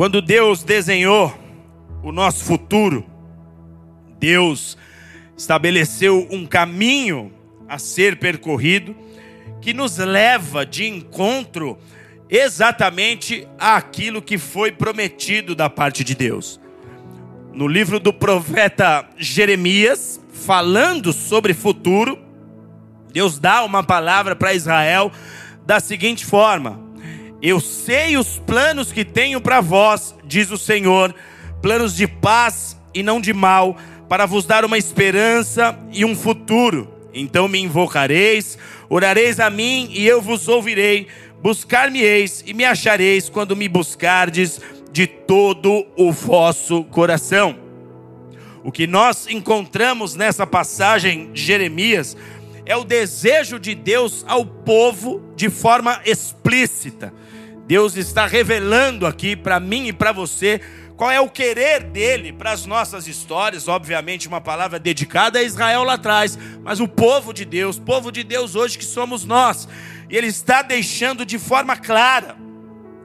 Quando Deus desenhou o nosso futuro, Deus estabeleceu um caminho a ser percorrido que nos leva de encontro exatamente àquilo que foi prometido da parte de Deus. No livro do profeta Jeremias, falando sobre futuro, Deus dá uma palavra para Israel da seguinte forma: Eu sei os planos que tenho para vós, diz o Senhor, planos de paz e não de mal, para vos dar uma esperança e um futuro. Então me invocareis, orareis a mim e eu vos ouvirei. Buscar-me-eis e me achareis quando me buscardes de todo o vosso coração. O que nós encontramos nessa passagem de Jeremias é o desejo de Deus ao povo de forma explícita. Deus está revelando aqui para mim e para você qual é o querer dele para as nossas histórias? Obviamente, uma palavra dedicada a Israel lá atrás, mas o povo de Deus, povo de Deus hoje que somos nós, e ele está deixando de forma clara,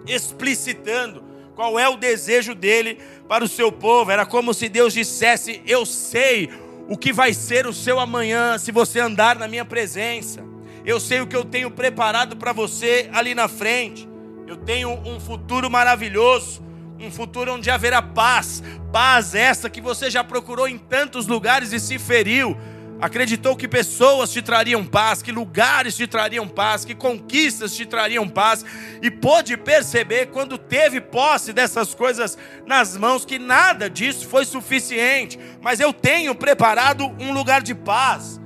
explicitando qual é o desejo dele para o seu povo. Era como se Deus dissesse: Eu sei o que vai ser o seu amanhã se você andar na minha presença. Eu sei o que eu tenho preparado para você ali na frente. Eu tenho um futuro maravilhoso um futuro onde haverá paz, paz essa que você já procurou em tantos lugares e se feriu. Acreditou que pessoas te trariam paz, que lugares te trariam paz, que conquistas te trariam paz, e pôde perceber quando teve posse dessas coisas nas mãos que nada disso foi suficiente, mas eu tenho preparado um lugar de paz.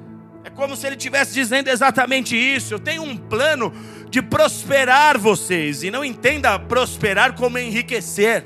É como se ele estivesse dizendo exatamente isso. Eu tenho um plano de prosperar vocês. E não entenda prosperar como enriquecer.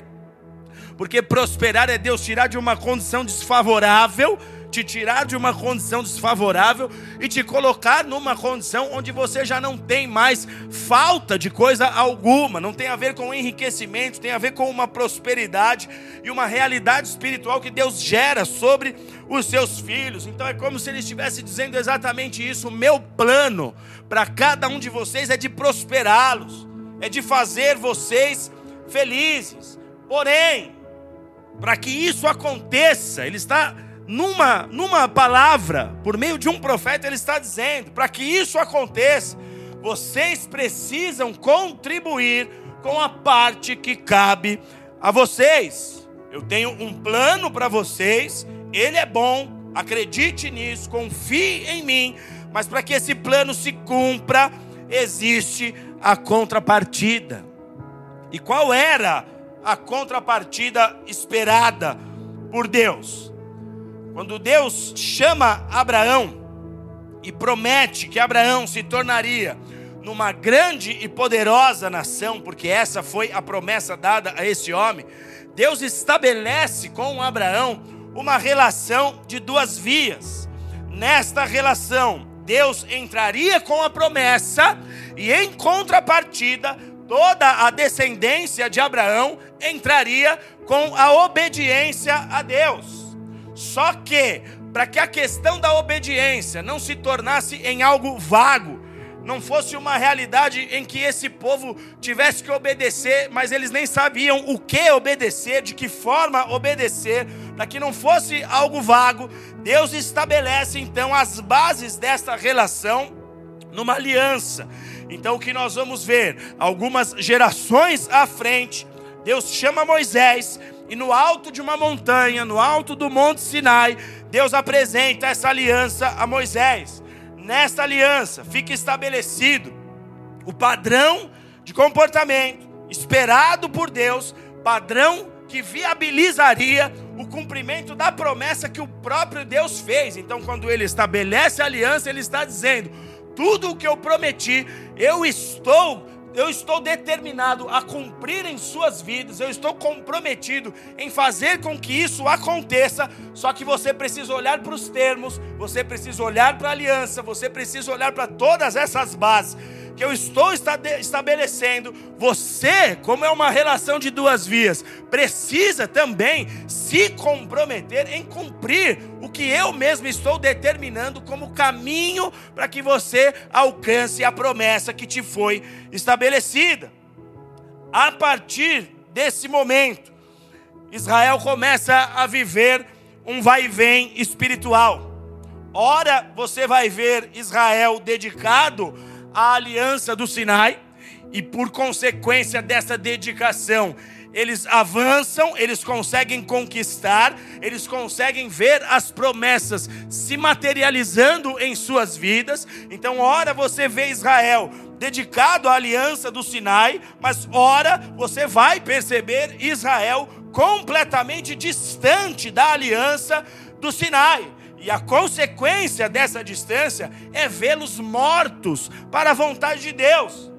Porque prosperar é Deus tirar de uma condição desfavorável te tirar de uma condição desfavorável e te colocar numa condição onde você já não tem mais falta de coisa alguma, não tem a ver com enriquecimento, tem a ver com uma prosperidade e uma realidade espiritual que Deus gera sobre os seus filhos. Então é como se ele estivesse dizendo exatamente isso: o meu plano para cada um de vocês é de prosperá-los, é de fazer vocês felizes. Porém, para que isso aconteça, ele está numa, numa palavra, por meio de um profeta, ele está dizendo: para que isso aconteça, vocês precisam contribuir com a parte que cabe a vocês. Eu tenho um plano para vocês, ele é bom, acredite nisso, confie em mim, mas para que esse plano se cumpra, existe a contrapartida. E qual era a contrapartida esperada por Deus? Quando Deus chama Abraão e promete que Abraão se tornaria numa grande e poderosa nação, porque essa foi a promessa dada a esse homem, Deus estabelece com Abraão uma relação de duas vias. Nesta relação, Deus entraria com a promessa e, em contrapartida, toda a descendência de Abraão entraria com a obediência a Deus. Só que, para que a questão da obediência não se tornasse em algo vago, não fosse uma realidade em que esse povo tivesse que obedecer, mas eles nem sabiam o que obedecer, de que forma obedecer, para que não fosse algo vago, Deus estabelece então as bases dessa relação numa aliança. Então o que nós vamos ver, algumas gerações à frente, Deus chama Moisés e no alto de uma montanha, no alto do Monte Sinai, Deus apresenta essa aliança a Moisés. Nesta aliança fica estabelecido o padrão de comportamento esperado por Deus, padrão que viabilizaria o cumprimento da promessa que o próprio Deus fez. Então, quando ele estabelece a aliança, ele está dizendo: tudo o que eu prometi, eu estou eu estou determinado a cumprir em suas vidas, eu estou comprometido em fazer com que isso aconteça. Só que você precisa olhar para os termos, você precisa olhar para a aliança, você precisa olhar para todas essas bases que eu estou estabelecendo, você, como é uma relação de duas vias, precisa também se comprometer em cumprir o que eu mesmo estou determinando como caminho para que você alcance a promessa que te foi estabelecida. A partir desse momento, Israel começa a viver um vai e vem espiritual. Ora, você vai ver Israel dedicado à aliança do Sinai, e por consequência dessa dedicação, eles avançam, eles conseguem conquistar, eles conseguem ver as promessas se materializando em suas vidas. Então, ora você vê Israel dedicado à aliança do Sinai, mas ora você vai perceber Israel completamente distante da aliança do Sinai. E a consequência dessa distância é vê-los mortos para a vontade de Deus.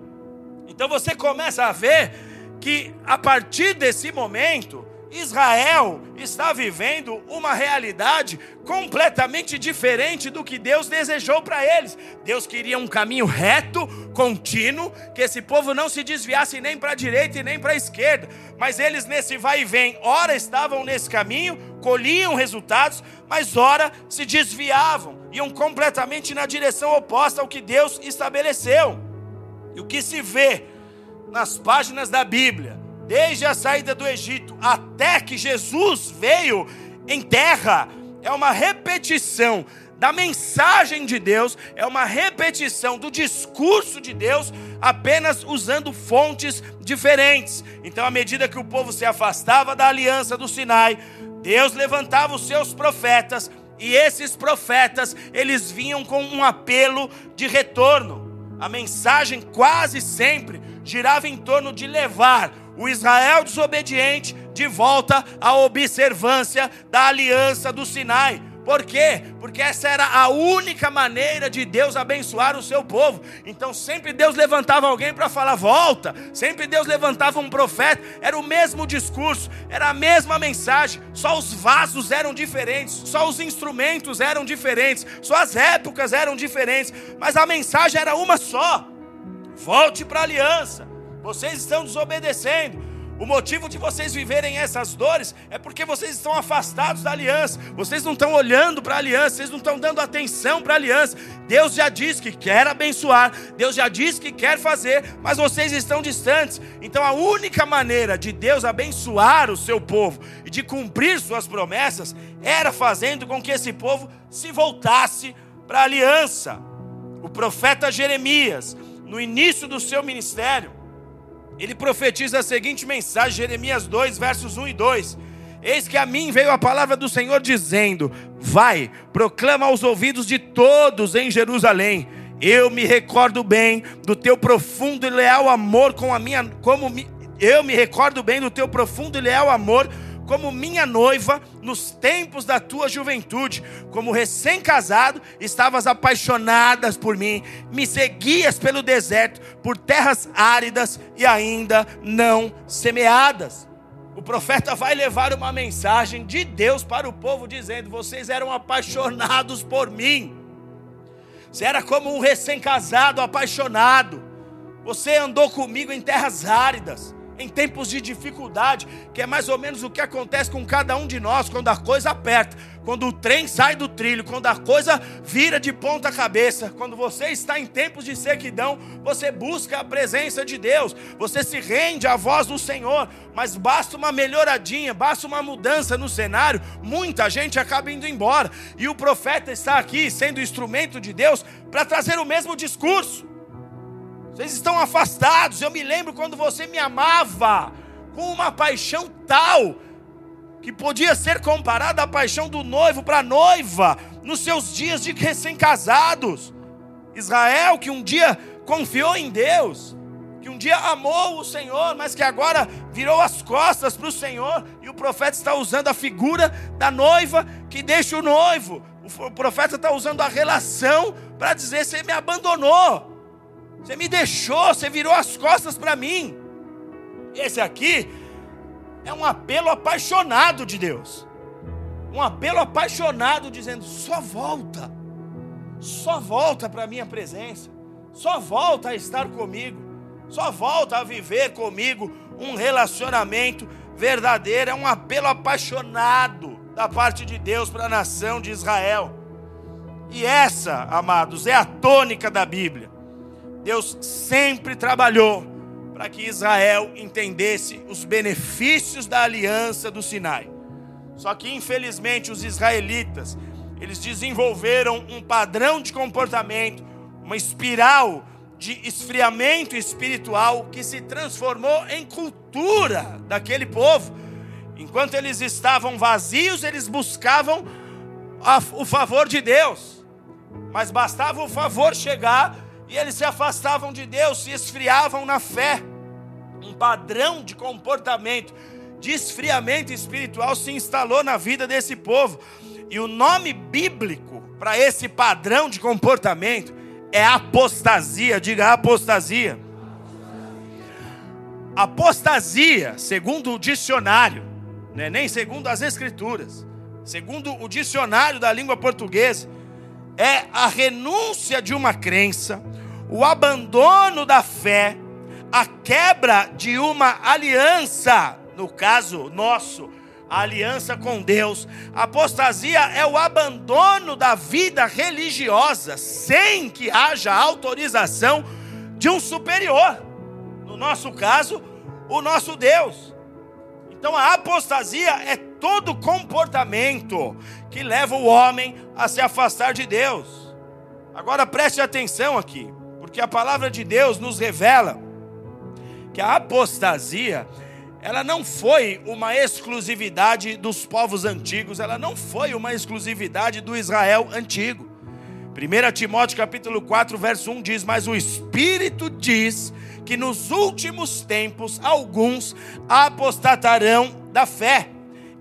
Então você começa a ver que a partir desse momento, Israel está vivendo uma realidade completamente diferente do que Deus desejou para eles. Deus queria um caminho reto, contínuo, que esse povo não se desviasse nem para a direita e nem para a esquerda. Mas eles nesse vai e vem, ora estavam nesse caminho, colhiam resultados, mas ora se desviavam, iam completamente na direção oposta ao que Deus estabeleceu. E o que se vê nas páginas da Bíblia, desde a saída do Egito até que Jesus veio em terra, é uma repetição da mensagem de Deus, é uma repetição do discurso de Deus, apenas usando fontes diferentes. Então, à medida que o povo se afastava da aliança do Sinai, Deus levantava os seus profetas, e esses profetas, eles vinham com um apelo de retorno. A mensagem quase sempre girava em torno de levar o Israel desobediente de volta à observância da aliança do Sinai. Por quê? Porque essa era a única maneira de Deus abençoar o seu povo. Então sempre Deus levantava alguém para falar volta, sempre Deus levantava um profeta, era o mesmo discurso, era a mesma mensagem, só os vasos eram diferentes, só os instrumentos eram diferentes, só as épocas eram diferentes, mas a mensagem era uma só. Volte para a aliança. Vocês estão desobedecendo. O motivo de vocês viverem essas dores é porque vocês estão afastados da aliança. Vocês não estão olhando para a aliança, vocês não estão dando atenção para a aliança. Deus já disse que quer abençoar, Deus já disse que quer fazer, mas vocês estão distantes. Então a única maneira de Deus abençoar o seu povo e de cumprir suas promessas era fazendo com que esse povo se voltasse para a aliança. O profeta Jeremias, no início do seu ministério, ele profetiza a seguinte mensagem, Jeremias 2, versos 1 e 2. Eis que a mim veio a palavra do Senhor dizendo: Vai, proclama aos ouvidos de todos em Jerusalém. Eu me recordo bem do teu profundo e leal amor com a minha como eu me recordo bem do teu profundo e leal amor como minha noiva nos tempos da tua juventude, como recém-casado, estavas apaixonadas por mim, me seguias pelo deserto, por terras áridas e ainda não semeadas. O profeta vai levar uma mensagem de Deus para o povo, dizendo: Vocês eram apaixonados por mim. Você era como um recém-casado apaixonado. Você andou comigo em terras áridas em tempos de dificuldade, que é mais ou menos o que acontece com cada um de nós quando a coisa aperta, quando o trem sai do trilho, quando a coisa vira de ponta cabeça, quando você está em tempos de sequidão, você busca a presença de Deus, você se rende à voz do Senhor, mas basta uma melhoradinha, basta uma mudança no cenário, muita gente acaba indo embora, e o profeta está aqui sendo instrumento de Deus para trazer o mesmo discurso. Vocês estão afastados. Eu me lembro quando você me amava com uma paixão tal que podia ser comparada à paixão do noivo para a noiva nos seus dias de recém-casados. Israel, que um dia confiou em Deus, que um dia amou o Senhor, mas que agora virou as costas para o Senhor, e o profeta está usando a figura da noiva que deixa o noivo. O profeta está usando a relação para dizer: Você me abandonou. Você me deixou, você virou as costas para mim. Esse aqui é um apelo apaixonado de Deus. Um apelo apaixonado dizendo: só volta, só volta para a minha presença, só volta a estar comigo, só volta a viver comigo um relacionamento verdadeiro. É um apelo apaixonado da parte de Deus para a nação de Israel. E essa, amados, é a tônica da Bíblia. Deus sempre trabalhou para que Israel entendesse os benefícios da aliança do Sinai. Só que infelizmente os israelitas, eles desenvolveram um padrão de comportamento, uma espiral de esfriamento espiritual que se transformou em cultura daquele povo. Enquanto eles estavam vazios, eles buscavam o favor de Deus. Mas bastava o favor chegar e eles se afastavam de Deus, se esfriavam na fé. Um padrão de comportamento, de esfriamento espiritual se instalou na vida desse povo. E o nome bíblico para esse padrão de comportamento é apostasia. Diga apostasia. Apostasia, segundo o dicionário, né, nem segundo as escrituras, segundo o dicionário da língua portuguesa, é a renúncia de uma crença, o abandono da fé, a quebra de uma aliança, no caso nosso, a aliança com Deus. Apostasia é o abandono da vida religiosa sem que haja autorização de um superior. No nosso caso, o nosso Deus. Então a apostasia é todo comportamento que leva o homem a se afastar de Deus. Agora preste atenção aqui, porque a palavra de Deus nos revela que a apostasia ela não foi uma exclusividade dos povos antigos, ela não foi uma exclusividade do Israel antigo. 1 Timóteo capítulo 4, verso 1 diz: "Mas o Espírito diz que nos últimos tempos alguns apostatarão da fé."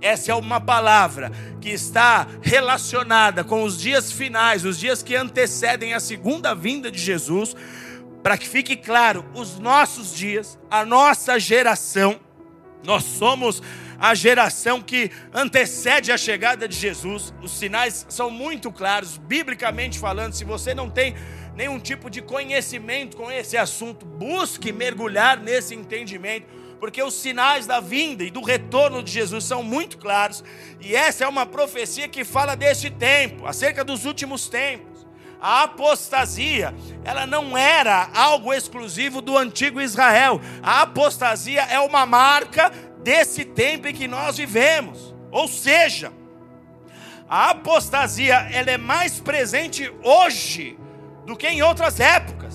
Essa é uma palavra que está relacionada com os dias finais, os dias que antecedem a segunda vinda de Jesus, para que fique claro, os nossos dias, a nossa geração nós somos a geração que antecede a chegada de Jesus. Os sinais são muito claros, biblicamente falando. Se você não tem nenhum tipo de conhecimento com esse assunto, busque mergulhar nesse entendimento, porque os sinais da vinda e do retorno de Jesus são muito claros, e essa é uma profecia que fala deste tempo, acerca dos últimos tempos. A apostasia, ela não era algo exclusivo do antigo Israel. A apostasia é uma marca desse tempo em que nós vivemos. Ou seja, a apostasia ela é mais presente hoje do que em outras épocas.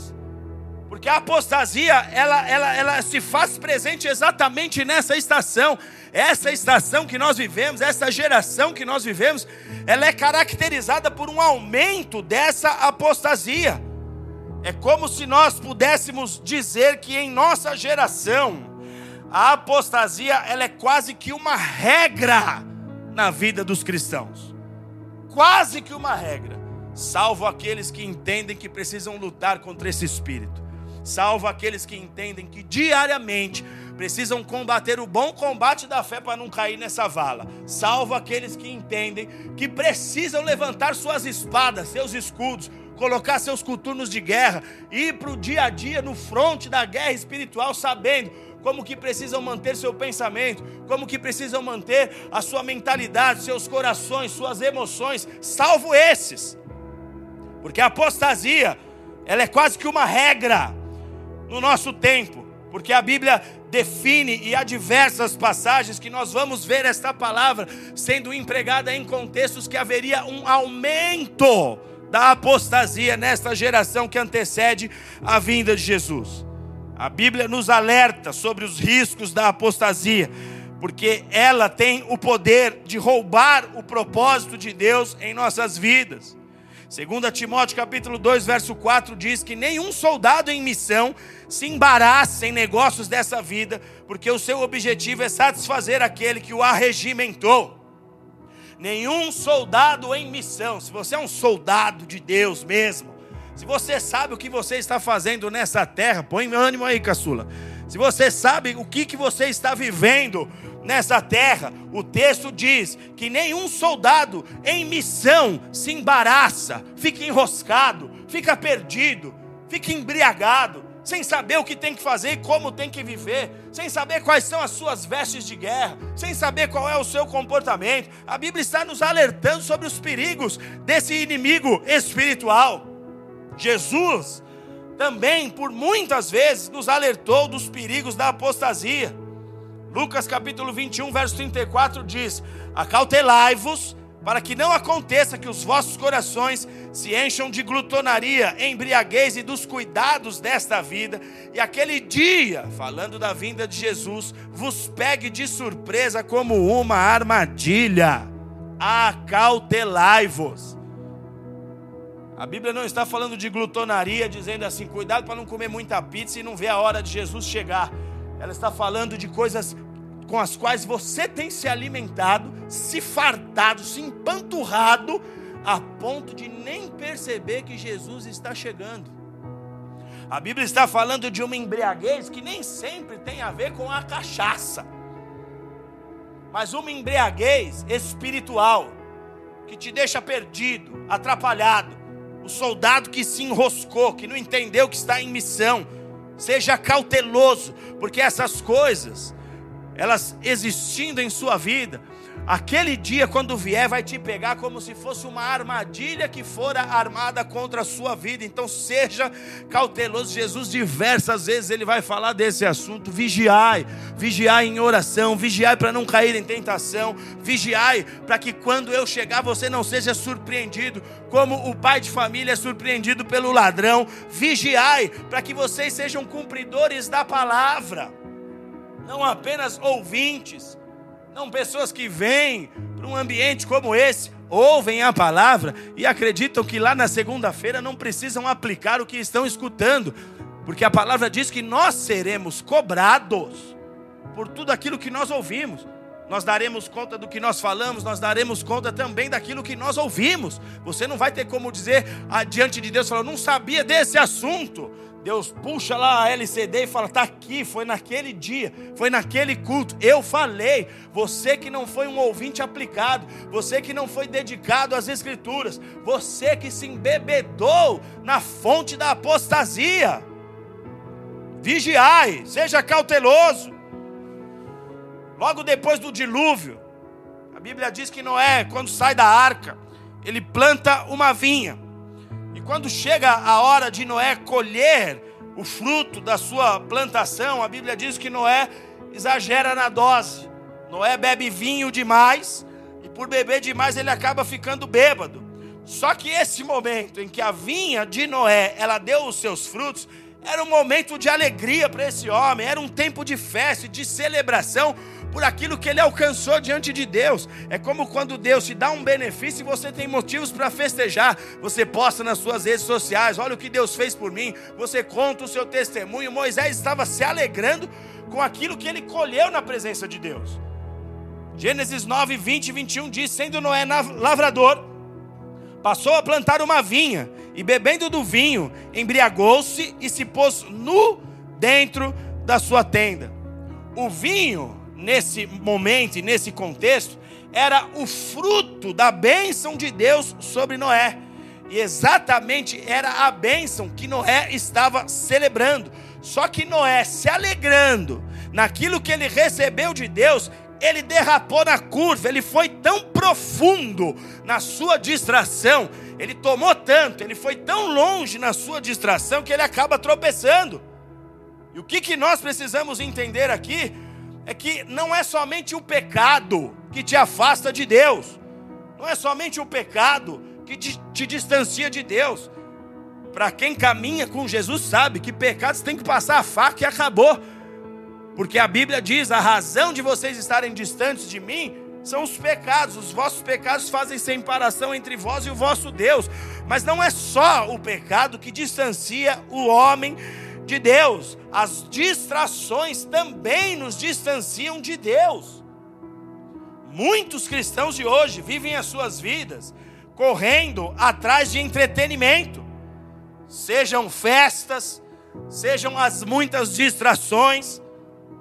Porque a apostasia, ela, ela, ela se faz presente exatamente nessa estação. Essa estação que nós vivemos, essa geração que nós vivemos, ela é caracterizada por um aumento dessa apostasia. É como se nós pudéssemos dizer que em nossa geração, a apostasia ela é quase que uma regra na vida dos cristãos. Quase que uma regra. Salvo aqueles que entendem que precisam lutar contra esse espírito. Salvo aqueles que entendem que diariamente precisam combater o bom combate da fé para não cair nessa vala. Salvo aqueles que entendem que precisam levantar suas espadas, seus escudos, colocar seus coturnos de guerra, ir para o dia a dia no fronte da guerra espiritual, sabendo como que precisam manter seu pensamento, como que precisam manter a sua mentalidade, seus corações, suas emoções, salvo esses. Porque a apostasia, ela é quase que uma regra no nosso tempo, porque a Bíblia define e há diversas passagens que nós vamos ver esta palavra sendo empregada em contextos que haveria um aumento da apostasia nesta geração que antecede a vinda de Jesus. A Bíblia nos alerta sobre os riscos da apostasia, porque ela tem o poder de roubar o propósito de Deus em nossas vidas. Segundo Timóteo capítulo 2, verso 4 diz que nenhum soldado em missão se embaraça em negócios dessa vida, porque o seu objetivo é satisfazer aquele que o arregimentou. Nenhum soldado em missão, se você é um soldado de Deus mesmo, se você sabe o que você está fazendo nessa terra, põe ânimo aí, caçula. Se você sabe o que, que você está vivendo nessa terra, o texto diz que nenhum soldado em missão se embaraça, fica enroscado, fica perdido, fica embriagado, sem saber o que tem que fazer e como tem que viver, sem saber quais são as suas vestes de guerra, sem saber qual é o seu comportamento. A Bíblia está nos alertando sobre os perigos desse inimigo espiritual. Jesus também por muitas vezes nos alertou dos perigos da apostasia. Lucas capítulo 21, verso 34 diz: Acautelai-vos para que não aconteça que os vossos corações se encham de glutonaria, embriaguez e dos cuidados desta vida, e aquele dia, falando da vinda de Jesus, vos pegue de surpresa como uma armadilha. Acautelai-vos. A Bíblia não está falando de glutonaria, dizendo assim, cuidado para não comer muita pizza e não ver a hora de Jesus chegar. Ela está falando de coisas com as quais você tem se alimentado, se fartado, se empanturrado, a ponto de nem perceber que Jesus está chegando. A Bíblia está falando de uma embriaguez que nem sempre tem a ver com a cachaça, mas uma embriaguez espiritual, que te deixa perdido, atrapalhado. O soldado que se enroscou, que não entendeu que está em missão, seja cauteloso, porque essas coisas elas existindo em sua vida, aquele dia, quando vier, vai te pegar como se fosse uma armadilha que fora armada contra a sua vida. Então, seja cauteloso. Jesus, diversas vezes, ele vai falar desse assunto. Vigiai, vigiai em oração, vigiai para não cair em tentação, vigiai para que quando eu chegar, você não seja surpreendido, como o pai de família é surpreendido pelo ladrão. Vigiai para que vocês sejam cumpridores da palavra não apenas ouvintes, não pessoas que vêm para um ambiente como esse, ouvem a palavra e acreditam que lá na segunda-feira não precisam aplicar o que estão escutando, porque a palavra diz que nós seremos cobrados por tudo aquilo que nós ouvimos. Nós daremos conta do que nós falamos, nós daremos conta também daquilo que nós ouvimos. Você não vai ter como dizer diante de Deus, não sabia desse assunto. Deus puxa lá a LCD e fala: está aqui, foi naquele dia, foi naquele culto. Eu falei. Você que não foi um ouvinte aplicado, você que não foi dedicado às Escrituras, você que se embebedou na fonte da apostasia. Vigiai, seja cauteloso. Logo depois do dilúvio, a Bíblia diz que Noé, quando sai da arca, ele planta uma vinha. Quando chega a hora de Noé colher o fruto da sua plantação, a Bíblia diz que Noé exagera na dose. Noé bebe vinho demais e por beber demais ele acaba ficando bêbado. Só que esse momento em que a vinha de Noé, ela deu os seus frutos, era um momento de alegria para esse homem, era um tempo de festa, de celebração, por aquilo que ele alcançou diante de Deus. É como quando Deus te dá um benefício e você tem motivos para festejar. Você posta nas suas redes sociais: olha o que Deus fez por mim. Você conta o seu testemunho. Moisés estava se alegrando com aquilo que ele colheu na presença de Deus. Gênesis 9, 20 e 21 diz: Sendo Noé lavrador, passou a plantar uma vinha e, bebendo do vinho, embriagou-se e se pôs nu dentro da sua tenda. O vinho nesse momento e nesse contexto, era o fruto da bênção de Deus sobre Noé. E exatamente era a bênção que Noé estava celebrando. Só que Noé, se alegrando naquilo que ele recebeu de Deus, ele derrapou na curva, ele foi tão profundo na sua distração, ele tomou tanto, ele foi tão longe na sua distração que ele acaba tropeçando. E o que, que nós precisamos entender aqui? É que não é somente o pecado que te afasta de Deus, não é somente o pecado que te, te distancia de Deus. Para quem caminha com Jesus sabe que pecados tem que passar a faca e acabou. Porque a Bíblia diz: a razão de vocês estarem distantes de mim são os pecados. Os vossos pecados fazem separação entre vós e o vosso Deus. Mas não é só o pecado que distancia o homem de Deus. As distrações também nos distanciam de Deus. Muitos cristãos de hoje vivem as suas vidas correndo atrás de entretenimento, sejam festas, sejam as muitas distrações.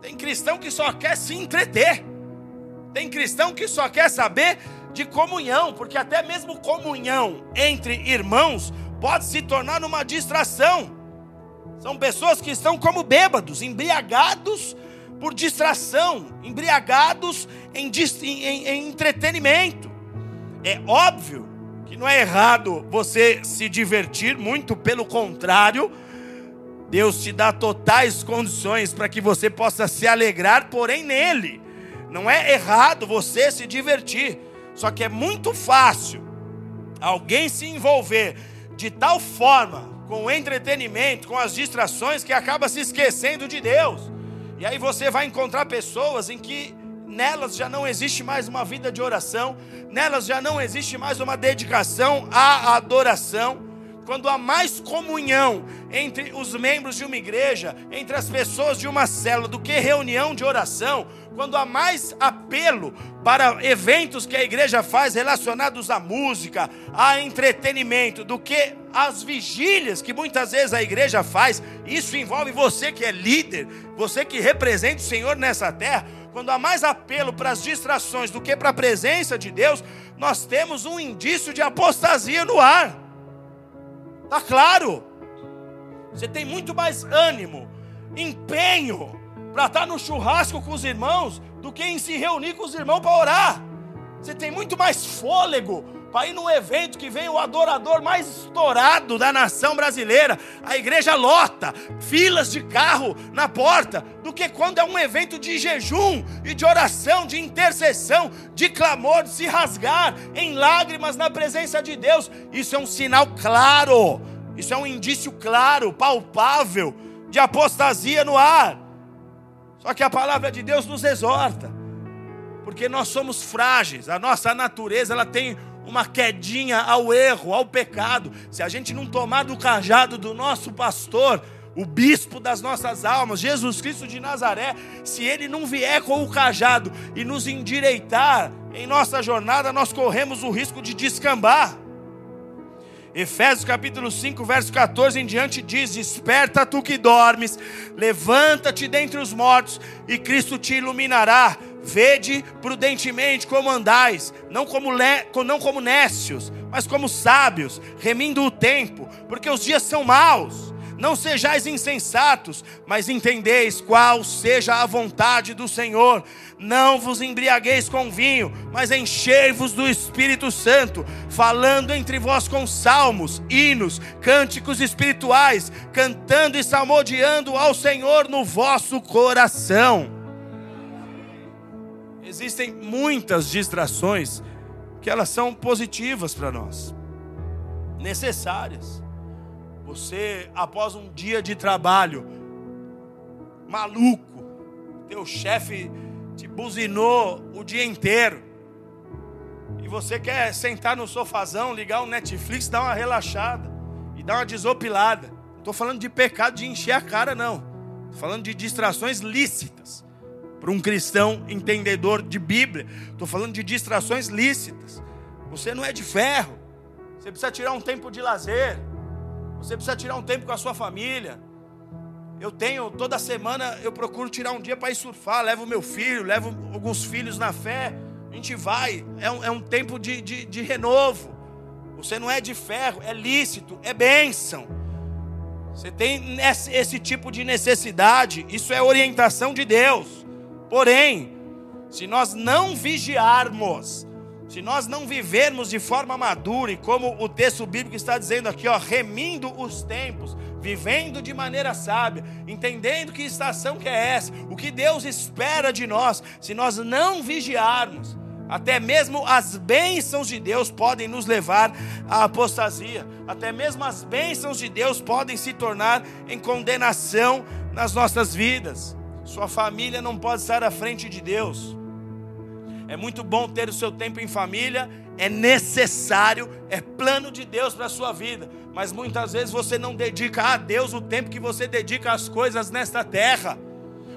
Tem cristão que só quer se entreter, tem cristão que só quer saber de comunhão, porque até mesmo comunhão entre irmãos pode se tornar uma distração. São pessoas que estão como bêbados, embriagados por distração, embriagados em, em, em entretenimento. É óbvio que não é errado você se divertir, muito pelo contrário, Deus te dá totais condições para que você possa se alegrar, porém nele. Não é errado você se divertir, só que é muito fácil alguém se envolver de tal forma com o entretenimento, com as distrações, que acaba se esquecendo de Deus. E aí você vai encontrar pessoas em que nelas já não existe mais uma vida de oração, nelas já não existe mais uma dedicação à adoração quando há mais comunhão entre os membros de uma igreja, entre as pessoas de uma célula, do que reunião de oração, quando há mais apelo para eventos que a igreja faz relacionados à música, a entretenimento, do que as vigílias que muitas vezes a igreja faz, isso envolve você que é líder, você que representa o Senhor nessa terra. Quando há mais apelo para as distrações do que para a presença de Deus, nós temos um indício de apostasia no ar. Está claro? Você tem muito mais ânimo, empenho para estar tá no churrasco com os irmãos do que em se reunir com os irmãos para orar. Você tem muito mais fôlego para ir num evento que vem o adorador mais estourado da nação brasileira, a igreja lota, filas de carro na porta, do que quando é um evento de jejum e de oração, de intercessão, de clamor, de se rasgar em lágrimas na presença de Deus. Isso é um sinal claro, isso é um indício claro, palpável, de apostasia no ar. Só que a palavra de Deus nos exorta, porque nós somos frágeis, a nossa natureza ela tem uma quedinha ao erro, ao pecado, se a gente não tomar do cajado do nosso pastor, o bispo das nossas almas, Jesus Cristo de Nazaré, se ele não vier com o cajado e nos endireitar em nossa jornada, nós corremos o risco de descambar. Efésios capítulo 5, verso 14 em diante diz: Desperta tu que dormes, levanta-te dentre os mortos, e Cristo te iluminará. Vede prudentemente como andais, não como, le, não como nécios, mas como sábios, remindo o tempo, porque os dias são maus. Não sejais insensatos, mas entendeis qual seja a vontade do Senhor. Não vos embriagueis com vinho, mas enchei-vos do Espírito Santo, falando entre vós com salmos, hinos, cânticos espirituais, cantando e salmodiando ao Senhor no vosso coração Existem muitas distrações que elas são positivas para nós, necessárias. Você, após um dia de trabalho maluco, teu chefe te buzinou o dia inteiro, e você quer sentar no sofazão, ligar o Netflix, dar uma relaxada e dar uma desopilada. Não estou falando de pecado de encher a cara, não. Estou falando de distrações lícitas para um cristão entendedor de Bíblia. Estou falando de distrações lícitas. Você não é de ferro. Você precisa tirar um tempo de lazer. Você precisa tirar um tempo com a sua família. Eu tenho, toda semana, eu procuro tirar um dia para ir surfar. Levo meu filho, levo alguns filhos na fé. A gente vai. É um, é um tempo de, de, de renovo. Você não é de ferro, é lícito, é bênção. Você tem esse, esse tipo de necessidade. Isso é orientação de Deus. Porém, se nós não vigiarmos, se nós não vivermos de forma madura, e como o texto bíblico está dizendo aqui, ó, remindo os tempos, vivendo de maneira sábia, entendendo que estação que é essa, o que Deus espera de nós, se nós não vigiarmos, até mesmo as bênçãos de Deus podem nos levar à apostasia, até mesmo as bênçãos de Deus podem se tornar em condenação nas nossas vidas. Sua família não pode estar à frente de Deus. É muito bom ter o seu tempo em família, é necessário, é plano de Deus para a sua vida, mas muitas vezes você não dedica a Deus o tempo que você dedica às coisas nesta terra.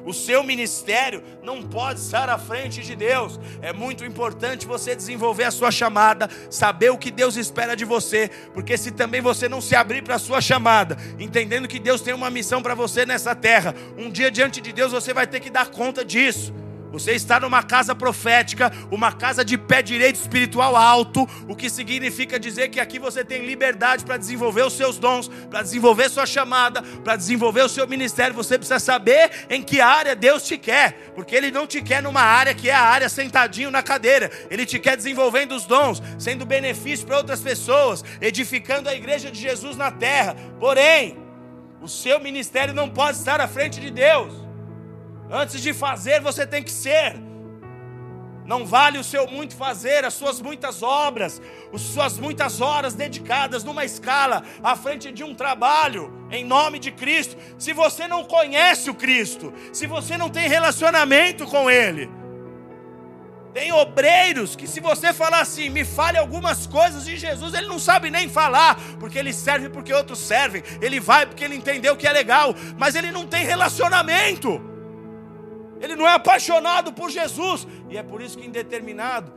O seu ministério não pode estar à frente de Deus. É muito importante você desenvolver a sua chamada, saber o que Deus espera de você, porque se também você não se abrir para a sua chamada, entendendo que Deus tem uma missão para você nessa terra, um dia diante de Deus você vai ter que dar conta disso. Você está numa casa profética, uma casa de pé direito espiritual alto, o que significa dizer que aqui você tem liberdade para desenvolver os seus dons, para desenvolver sua chamada, para desenvolver o seu ministério. Você precisa saber em que área Deus te quer, porque Ele não te quer numa área que é a área sentadinho na cadeira, Ele te quer desenvolvendo os dons, sendo benefício para outras pessoas, edificando a igreja de Jesus na terra. Porém, O seu ministério não pode estar à frente de Deus. Antes de fazer, você tem que ser. Não vale o seu muito fazer, as suas muitas obras, as suas muitas horas dedicadas numa escala à frente de um trabalho em nome de Cristo. Se você não conhece o Cristo, se você não tem relacionamento com Ele, tem obreiros que, se você falar assim, me fale algumas coisas de Jesus, ele não sabe nem falar, porque ele serve porque outros servem, ele vai porque ele entendeu que é legal, mas ele não tem relacionamento, ele não é apaixonado por Jesus, e é por isso que em determinado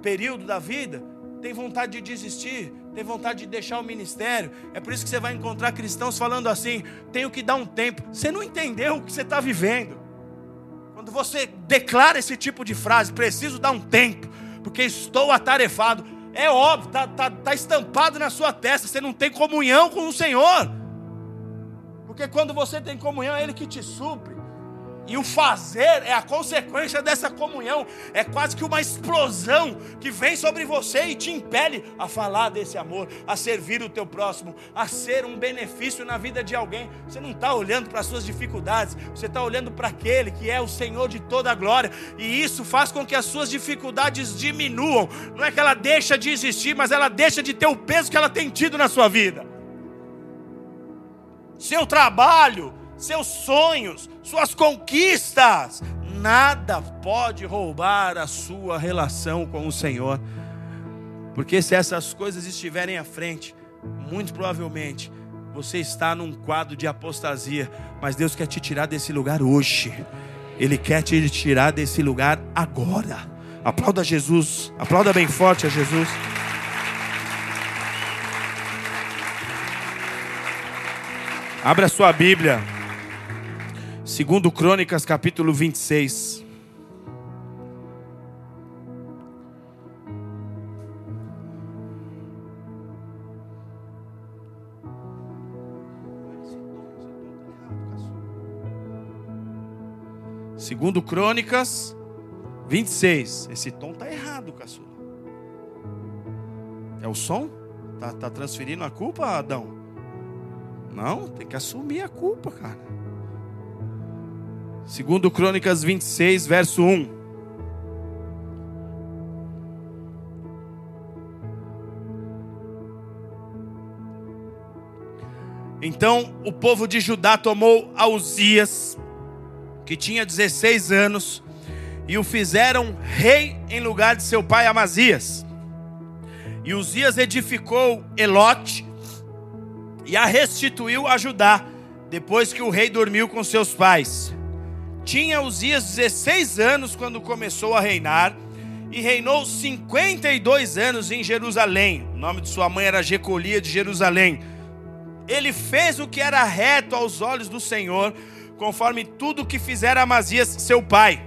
período da vida, tem vontade de desistir, tem vontade de deixar o ministério. É por isso que você vai encontrar cristãos falando assim: tenho que dar um tempo. Você não entendeu o que você está vivendo. Quando você declara esse tipo de frase, preciso dar um tempo, porque estou atarefado, é óbvio, está tá, tá estampado na sua testa, você não tem comunhão com o Senhor. Porque quando você tem comunhão, é Ele que te supre. E o fazer é a consequência dessa comunhão. É quase que uma explosão que vem sobre você e te impele a falar desse amor, a servir o teu próximo, a ser um benefício na vida de alguém. Você não está olhando para as suas dificuldades, você está olhando para aquele que é o Senhor de toda a glória. E isso faz com que as suas dificuldades diminuam. Não é que ela deixa de existir, mas ela deixa de ter o peso que ela tem tido na sua vida. Seu trabalho seus sonhos, suas conquistas. Nada pode roubar a sua relação com o Senhor. Porque se essas coisas estiverem à frente, muito provavelmente você está num quadro de apostasia, mas Deus quer te tirar desse lugar hoje. Ele quer te tirar desse lugar agora. Aplauda Jesus, aplauda bem forte a Jesus. Abra sua Bíblia. Segundo Crônicas, capítulo 26. Segundo Crônicas 26. Esse tom tá errado, caçula. É o som? Tá, tá transferindo a culpa, Adão? Não, tem que assumir a culpa, cara. Segundo Crônicas 26, verso 1. Então o povo de Judá tomou a Uzias, que tinha 16 anos, e o fizeram rei em lugar de seu pai Amazias. E Uzias edificou Elote e a restituiu a Judá, depois que o rei dormiu com seus pais. Tinha Uzias 16 anos quando começou a reinar e reinou 52 anos em Jerusalém. O nome de sua mãe era Jecolia de Jerusalém. Ele fez o que era reto aos olhos do Senhor, conforme tudo o que fizera Amazias, seu pai.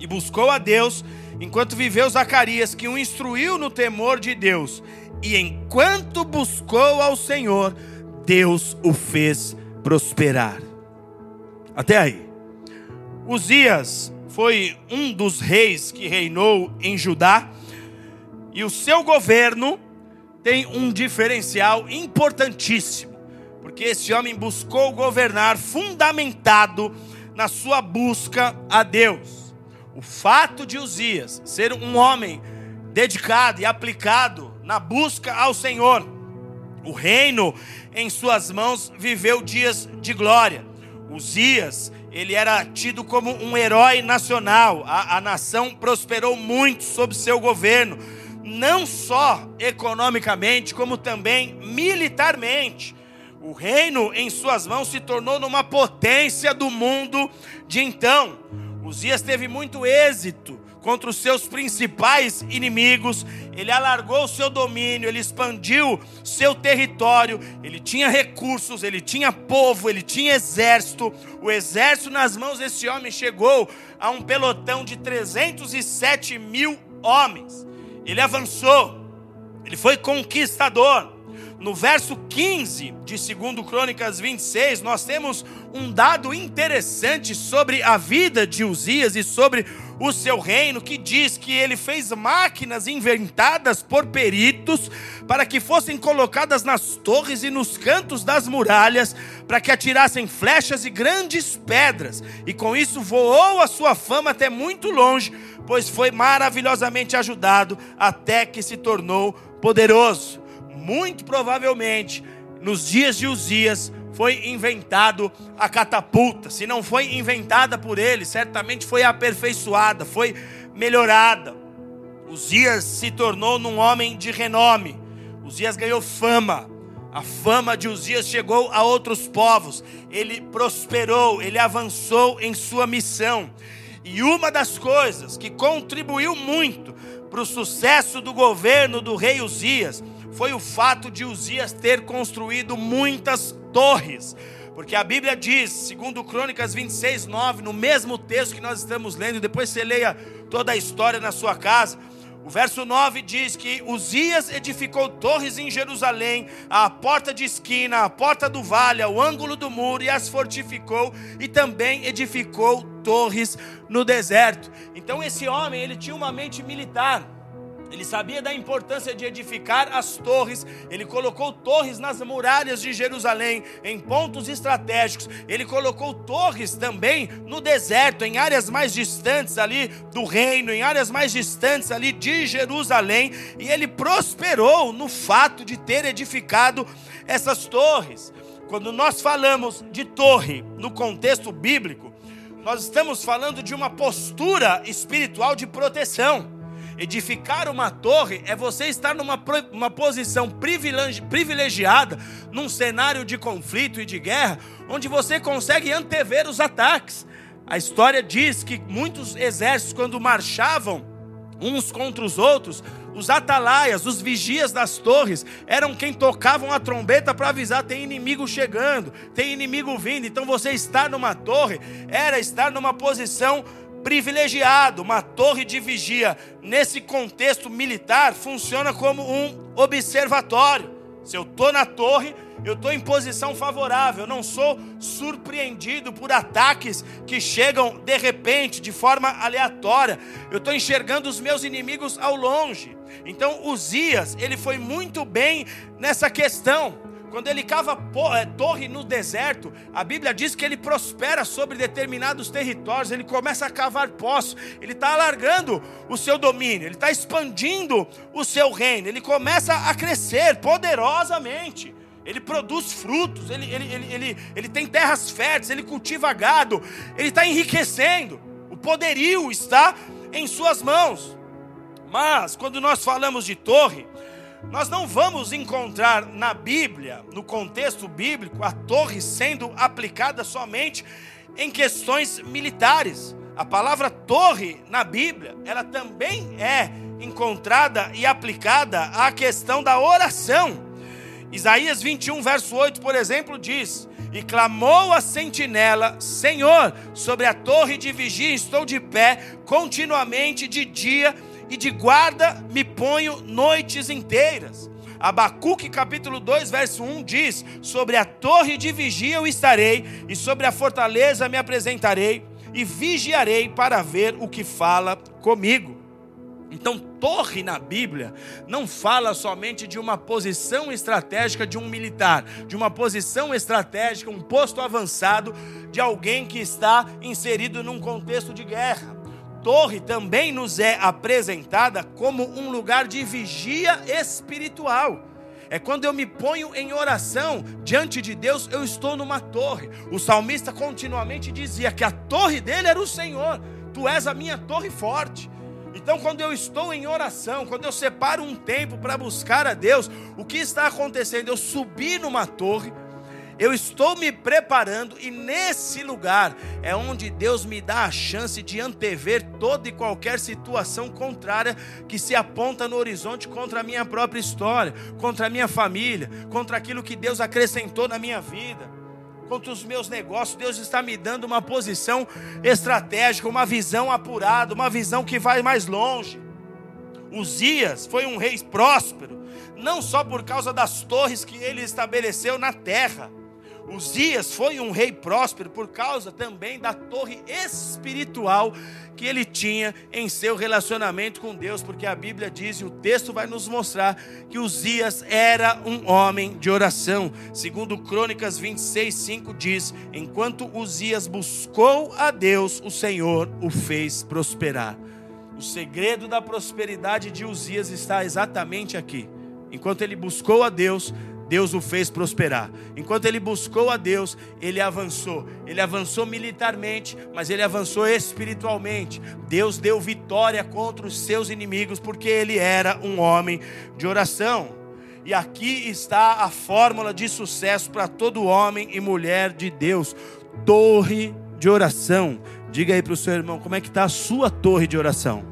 E buscou a Deus, enquanto viveu Zacarias, que o instruiu no temor de Deus. E enquanto buscou ao Senhor, Deus o fez prosperar. Até aí. Uzias foi um dos reis que reinou em Judá, e o seu governo tem um diferencial importantíssimo, porque esse homem buscou governar fundamentado na sua busca a Deus. O fato de Uzias ser um homem dedicado e aplicado na busca ao Senhor, o reino em suas mãos viveu dias de glória. Uzias ele era tido como um herói nacional. A, a nação prosperou muito sob seu governo, não só economicamente, como também militarmente. O reino em suas mãos se tornou numa potência do mundo de então. Uzias teve muito êxito contra os seus principais inimigos, ele alargou o seu domínio, ele expandiu seu território, ele tinha recursos, ele tinha povo, ele tinha exército. O exército nas mãos desse homem chegou a um pelotão de 307 mil homens. Ele avançou, ele foi conquistador. No verso 15 de 2 Crônicas 26, nós temos um dado interessante sobre a vida de Uzias e sobre o seu reino, que diz que ele fez máquinas inventadas por peritos para que fossem colocadas nas torres e nos cantos das muralhas, para que atirassem flechas e grandes pedras, e com isso voou a sua fama até muito longe, pois foi maravilhosamente ajudado até que se tornou poderoso. Muito provavelmente, nos dias de Uzias, foi inventado a catapulta. Se não foi inventada por ele, certamente foi aperfeiçoada, foi melhorada. Uzias se tornou num homem de renome. Uzias ganhou fama. A fama de Uzias chegou a outros povos. Ele prosperou, ele avançou em sua missão. E uma das coisas que contribuiu muito para o sucesso do governo do rei Uzias foi o fato de Uzias ter construído muitas torres. Porque a Bíblia diz, segundo Crônicas 26, 9, no mesmo texto que nós estamos lendo, depois você leia toda a história na sua casa. O verso 9 diz que Uzias edificou torres em Jerusalém, a porta de esquina, a porta do vale, o ângulo do muro, e as fortificou, e também edificou torres no deserto. Então esse homem, ele tinha uma mente militar. Ele sabia da importância de edificar as torres. Ele colocou torres nas muralhas de Jerusalém, em pontos estratégicos. Ele colocou torres também no deserto, em áreas mais distantes ali do reino, em áreas mais distantes ali de Jerusalém. E ele prosperou no fato de ter edificado essas torres. Quando nós falamos de torre no contexto bíblico, nós estamos falando de uma postura espiritual de proteção. Edificar uma torre é você estar numa uma posição privilegiada, num cenário de conflito e de guerra, onde você consegue antever os ataques. A história diz que muitos exércitos, quando marchavam uns contra os outros, os atalaias, os vigias das torres, eram quem tocavam a trombeta para avisar: tem inimigo chegando, tem inimigo vindo. Então você estar numa torre era estar numa posição privilegiado, uma torre de vigia, nesse contexto militar, funciona como um observatório. Se eu estou na torre, eu estou em posição favorável, não sou surpreendido por ataques que chegam de repente, de forma aleatória. Eu estou enxergando os meus inimigos ao longe. Então, Uzias, ele foi muito bem nessa questão. Quando ele cava é, torre no deserto, a Bíblia diz que ele prospera sobre determinados territórios, ele começa a cavar poços, ele está alargando o seu domínio, ele está expandindo o seu reino, ele começa a crescer poderosamente. Ele produz frutos, ele, ele, ele, ele, ele tem terras férteis, ele cultiva gado, ele está enriquecendo, o poderio está em suas mãos. Mas, quando nós falamos de torre, nós não vamos encontrar na Bíblia, no contexto bíblico, a torre sendo aplicada somente em questões militares. A palavra torre na Bíblia, ela também é encontrada e aplicada à questão da oração. Isaías 21, verso 8, por exemplo, diz: E clamou a sentinela: Senhor, sobre a torre de vigia estou de pé, continuamente de dia e de guarda me ponho noites inteiras. Abacuque capítulo 2, verso 1 diz: Sobre a torre de vigia eu estarei, e sobre a fortaleza me apresentarei, e vigiarei para ver o que fala comigo. Então, torre na Bíblia não fala somente de uma posição estratégica de um militar, de uma posição estratégica, um posto avançado de alguém que está inserido num contexto de guerra torre também nos é apresentada como um lugar de vigia espiritual. É quando eu me ponho em oração diante de Deus, eu estou numa torre. O salmista continuamente dizia que a torre dele era o Senhor. Tu és a minha torre forte. Então, quando eu estou em oração, quando eu separo um tempo para buscar a Deus, o que está acontecendo? Eu subi numa torre, eu estou me preparando e nesse lugar é onde Deus me dá a chance de antever toda e qualquer situação contrária que se aponta no horizonte contra a minha própria história, contra a minha família, contra aquilo que Deus acrescentou na minha vida, contra os meus negócios. Deus está me dando uma posição estratégica, uma visão apurada, uma visão que vai mais longe. Uzias foi um rei próspero, não só por causa das torres que ele estabeleceu na terra, Uzias foi um rei próspero por causa também da torre espiritual que ele tinha em seu relacionamento com Deus, porque a Bíblia diz e o texto vai nos mostrar que Uzias era um homem de oração. Segundo Crônicas 26, 5 diz: Enquanto Uzias buscou a Deus, o Senhor o fez prosperar. O segredo da prosperidade de Uzias está exatamente aqui. Enquanto ele buscou a Deus, Deus o fez prosperar. Enquanto ele buscou a Deus, ele avançou. Ele avançou militarmente, mas ele avançou espiritualmente. Deus deu vitória contra os seus inimigos, porque ele era um homem de oração. E aqui está a fórmula de sucesso para todo homem e mulher de Deus: torre de oração. Diga aí para o seu irmão, como é que está a sua torre de oração?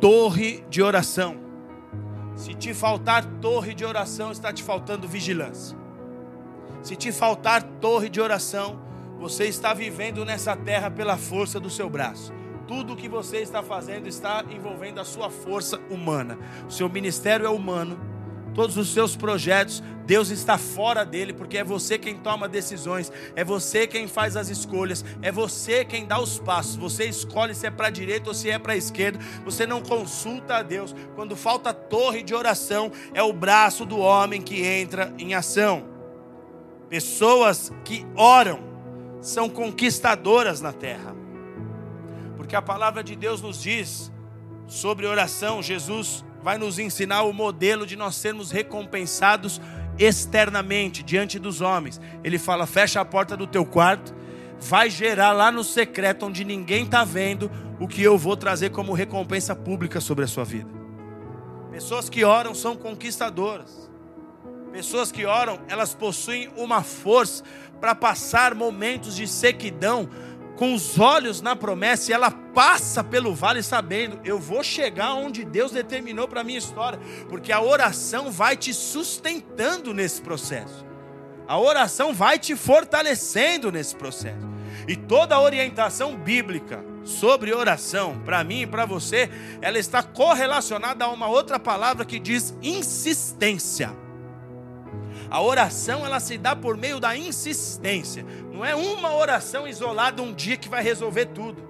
Torre de oração. Se te faltar torre de oração, está te faltando vigilância. Se te faltar torre de oração, você está vivendo nessa terra pela força do seu braço. Tudo o que você está fazendo está envolvendo a sua força humana. O seu ministério é humano, todos os seus projetos, Deus está fora dele, porque é você quem toma decisões, é você quem faz as escolhas, é você quem dá os passos. Você escolhe se é para a direita ou se é para a esquerda. Você não consulta a Deus. Quando falta torre de oração, é o braço do homem que entra em ação. Pessoas que oram são conquistadoras na terra. Porque a palavra de Deus nos diz sobre oração, Jesus vai nos ensinar o modelo de nós sermos recompensados externamente diante dos homens. Ele fala: fecha a porta do teu quarto, vai gerar lá no secreto onde ninguém está vendo o que eu vou trazer como recompensa pública sobre a sua vida. Pessoas que oram são conquistadoras. Pessoas que oram, elas possuem uma força para passar momentos de sequidão com os olhos na promessa e ela passa pelo vale sabendo, eu vou chegar onde Deus determinou para a minha história, porque a oração vai te sustentando nesse processo. A oração vai te fortalecendo nesse processo. E toda a orientação bíblica sobre oração, para mim e para você, ela está correlacionada a uma outra palavra que diz insistência. A oração ela se dá por meio da insistência. Não é uma oração isolada um dia que vai resolver tudo.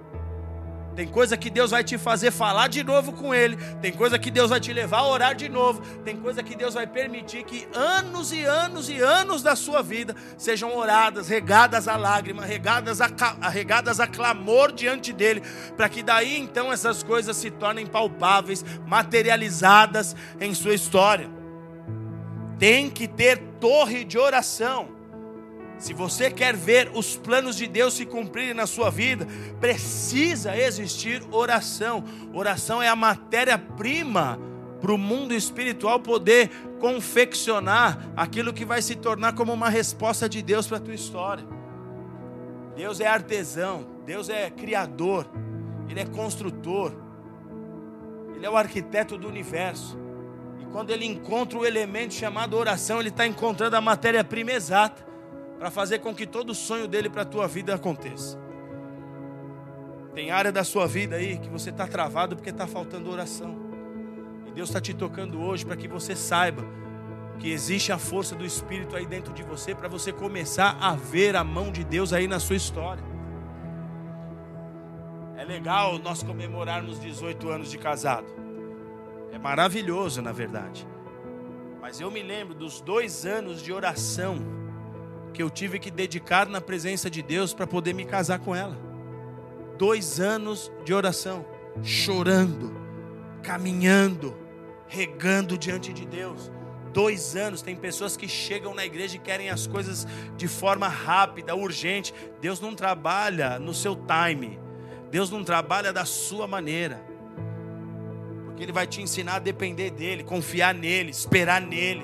Tem coisa que Deus vai te fazer falar de novo com Ele. Tem coisa que Deus vai te levar a orar de novo. Tem coisa que Deus vai permitir que anos e anos e anos da sua vida sejam oradas, regadas a lágrima, regadas a, regadas a clamor diante dEle. Para que daí então essas coisas se tornem palpáveis, materializadas em sua história tem que ter torre de oração. Se você quer ver os planos de Deus se cumprirem na sua vida, precisa existir oração. Oração é a matéria-prima para o mundo espiritual poder confeccionar aquilo que vai se tornar como uma resposta de Deus para a tua história. Deus é artesão, Deus é criador, Ele é construtor, Ele é o arquiteto do universo quando ele encontra o elemento chamado oração, ele está encontrando a matéria-prima exata para fazer com que todo sonho dele para a tua vida aconteça. Tem área da sua vida aí que você está travado porque está faltando oração. E Deus está te tocando hoje para que você saiba que existe a força do Espírito aí dentro de você para você começar a ver a mão de Deus aí na sua história. É legal nós comemorarmos 18 anos de casado. É maravilhoso, na verdade. Mas eu me lembro dos dois anos de oração que eu tive que dedicar na presença de Deus para poder me casar com ela. Dois anos de oração, chorando, caminhando, regando diante de Deus. Dois anos, tem pessoas que chegam na igreja e querem as coisas de forma rápida, urgente. Deus não trabalha no seu time, Deus não trabalha da sua maneira que Ele vai te ensinar a depender dEle, confiar nele, esperar nele.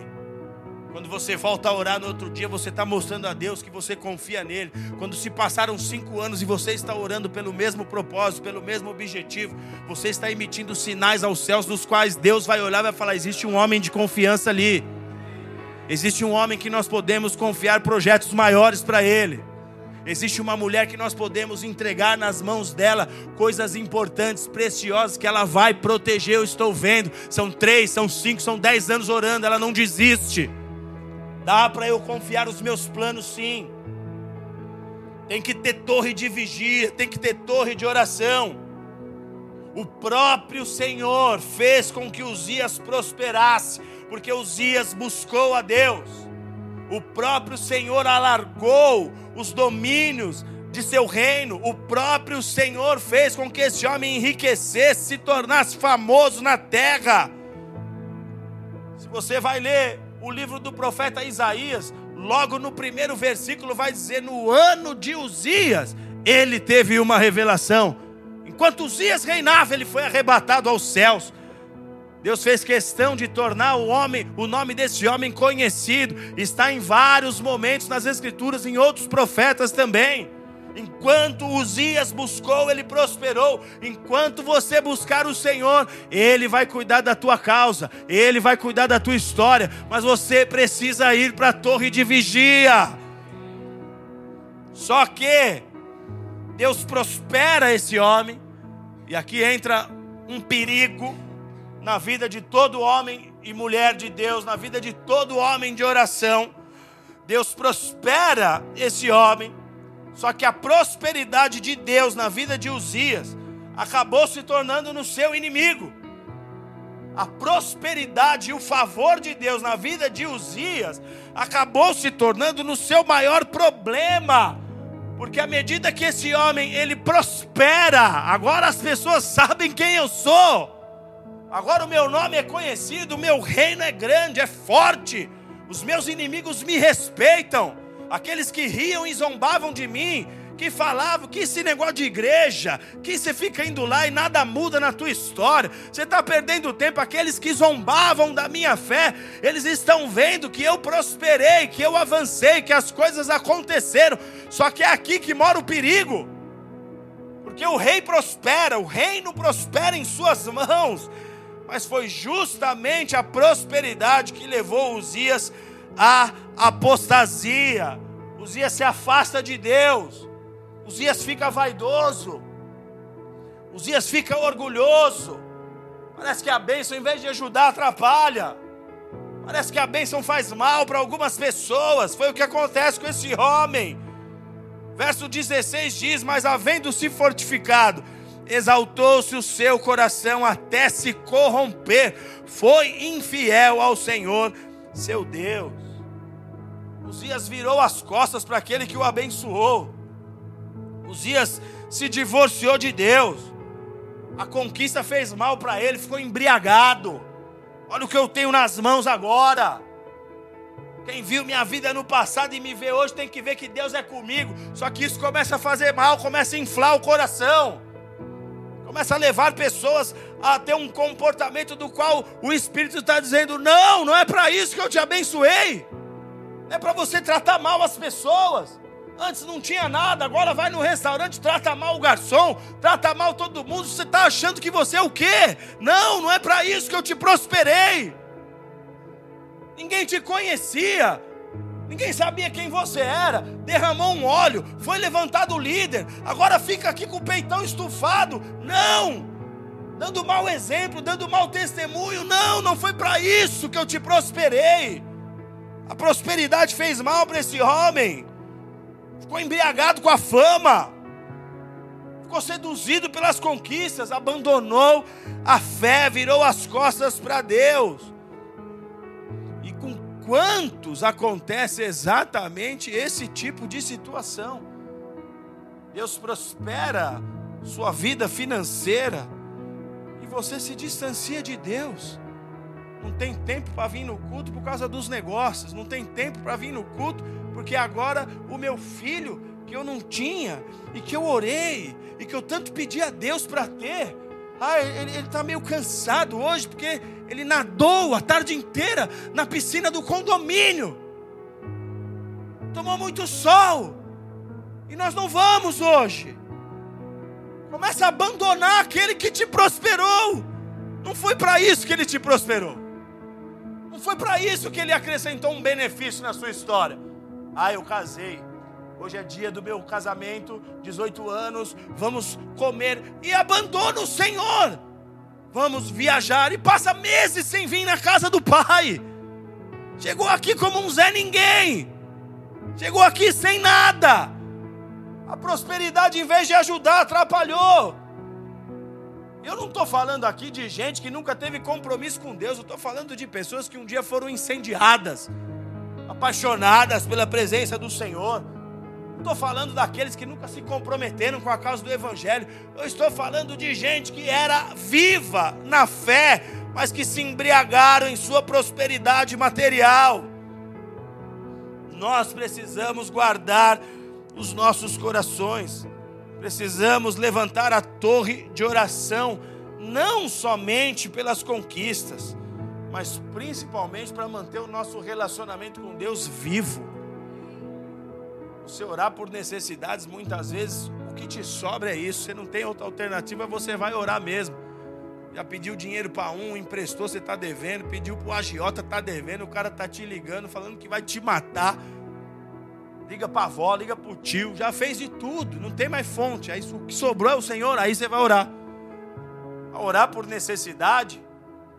Quando você volta a orar no outro dia, você está mostrando a Deus que você confia nele. Quando se passaram cinco anos e você está orando pelo mesmo propósito, pelo mesmo objetivo, você está emitindo sinais aos céus, nos quais Deus vai olhar e vai falar: existe um homem de confiança ali. Existe um homem que nós podemos confiar projetos maiores para ele. Existe uma mulher que nós podemos entregar nas mãos dela coisas importantes, preciosas, que ela vai proteger. Eu estou vendo. São três, são cinco, são dez anos orando, ela não desiste. Dá para eu confiar os meus planos, sim. tem que ter torre de vigia, tem que ter torre de oração. O próprio Senhor fez com que Uzias prosperasse, porque Uzias buscou a Deus. O próprio Senhor alargou os domínios de seu reino. O próprio Senhor fez com que esse homem enriquecesse, se tornasse famoso na terra. Se você vai ler o livro do profeta Isaías, logo no primeiro versículo vai dizer: No ano de Uzias, ele teve uma revelação. Enquanto Uzias reinava, ele foi arrebatado aos céus. Deus fez questão de tornar o homem, o nome desse homem conhecido. Está em vários momentos nas escrituras, em outros profetas também. Enquanto Uzias buscou, ele prosperou. Enquanto você buscar o Senhor, ele vai cuidar da tua causa, ele vai cuidar da tua história, mas você precisa ir para a torre de vigia. Só que Deus prospera esse homem, e aqui entra um perigo na vida de todo homem e mulher de Deus, na vida de todo homem de oração. Deus prospera esse homem, só que a prosperidade de Deus na vida de Uzias acabou se tornando no seu inimigo. A prosperidade e o favor de Deus na vida de Uzias acabou se tornando no seu maior problema. Porque à medida que esse homem ele prospera, agora as pessoas sabem quem eu sou. Agora o meu nome é conhecido, o meu reino é grande, é forte. Os meus inimigos me respeitam. Aqueles que riam e zombavam de mim, que falavam que esse negócio de igreja, que você fica indo lá e nada muda na tua história, você está perdendo tempo. Aqueles que zombavam da minha fé, eles estão vendo que eu prosperei, que eu avancei, que as coisas aconteceram. Só que é aqui que mora o perigo, porque o rei prospera, o reino prospera em suas mãos, mas foi justamente a prosperidade que levou Uzias à apostasia. Uzias se afasta de Deus. Uzias fica vaidoso. Uzias fica orgulhoso. Parece que a bênção, em vez de ajudar, atrapalha. Parece que a bênção faz mal para algumas pessoas. Foi o que acontece com esse homem. Verso 16 diz: Mas havendo-se fortificado, exaltou-se o seu coração até se corromper, foi infiel ao Senhor, seu Deus. Uzias virou as costas para aquele que o abençoou. Uzias se divorciou de Deus. A conquista fez mal para ele, ficou embriagado. Olha o que eu tenho nas mãos agora. Quem viu minha vida no passado e me vê hoje tem que ver que Deus é comigo. Só que isso começa a fazer mal, começa a inflar o coração. Começa a levar pessoas a ter um comportamento do qual o Espírito está dizendo: não, não é para isso que eu te abençoei. É para você tratar mal as pessoas. Antes não tinha nada, agora vai no restaurante, trata mal o garçom, trata mal todo mundo. Você está achando que você é o quê? Não, não é para isso que eu te prosperei. Ninguém te conhecia, ninguém sabia quem você era. Derramou um óleo, foi levantado o líder, agora fica aqui com o peitão estufado. Não! Dando mau exemplo, dando mau testemunho. Não, não foi para isso que eu te prosperei. A prosperidade fez mal para esse homem ficou embriagado com a fama, ficou seduzido pelas conquistas, abandonou a fé, virou as costas para Deus. Quantos acontece exatamente esse tipo de situação? Deus prospera sua vida financeira e você se distancia de Deus não tem tempo para vir no culto por causa dos negócios, não tem tempo para vir no culto porque agora o meu filho que eu não tinha e que eu orei e que eu tanto pedi a Deus para ter, ah, ele está meio cansado hoje porque ele nadou a tarde inteira na piscina do condomínio, tomou muito sol e nós não vamos hoje. Começa a abandonar aquele que te prosperou. Não foi para isso que ele te prosperou. Não foi para isso que ele acrescentou um benefício na sua história. Ah, eu casei. Hoje é dia do meu casamento, 18 anos, vamos comer e abandona o Senhor. Vamos viajar e passa meses sem vir na casa do Pai. Chegou aqui como um Zé Ninguém. Chegou aqui sem nada. A prosperidade, em vez de ajudar, atrapalhou. Eu não estou falando aqui de gente que nunca teve compromisso com Deus, eu estou falando de pessoas que um dia foram incendiadas, apaixonadas pela presença do Senhor. Estou falando daqueles que nunca se comprometeram com a causa do Evangelho. Eu estou falando de gente que era viva na fé, mas que se embriagaram em sua prosperidade material. Nós precisamos guardar os nossos corações. Precisamos levantar a torre de oração, não somente pelas conquistas, mas principalmente para manter o nosso relacionamento com Deus vivo. Você orar por necessidades, muitas vezes, o que te sobra é isso. Você não tem outra alternativa, você vai orar mesmo. Já pediu dinheiro para um, emprestou, você está devendo. Pediu para o agiota, está devendo. O cara está te ligando, falando que vai te matar liga para a avó, liga para o tio, já fez de tudo, não tem mais fonte. Aí o que sobrou é o Senhor, aí você vai orar. Orar por necessidade,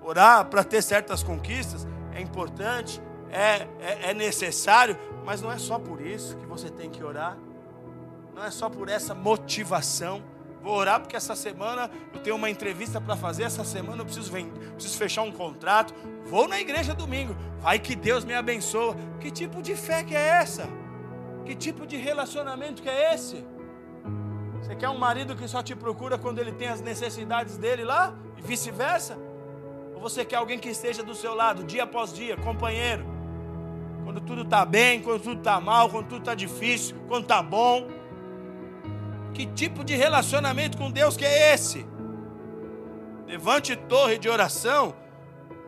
orar para ter certas conquistas é importante, é, é, é necessário, mas não é só por isso que você tem que orar, não é só por essa motivação. Vou orar porque essa semana eu tenho uma entrevista para fazer, essa semana eu preciso, preciso fechar um contrato. Vou na igreja domingo, vai que Deus me abençoa. Que tipo de fé que é essa? Que tipo de relacionamento que é esse? Você quer um marido que só te procura quando ele tem as necessidades dele lá? E vice-versa? Ou você quer alguém que esteja do seu lado, dia após dia, companheiro? Quando tudo está bem, quando tudo está mal, quando tudo está difícil, quando está bom. Que tipo de relacionamento com Deus que é esse? Levante torre de oração,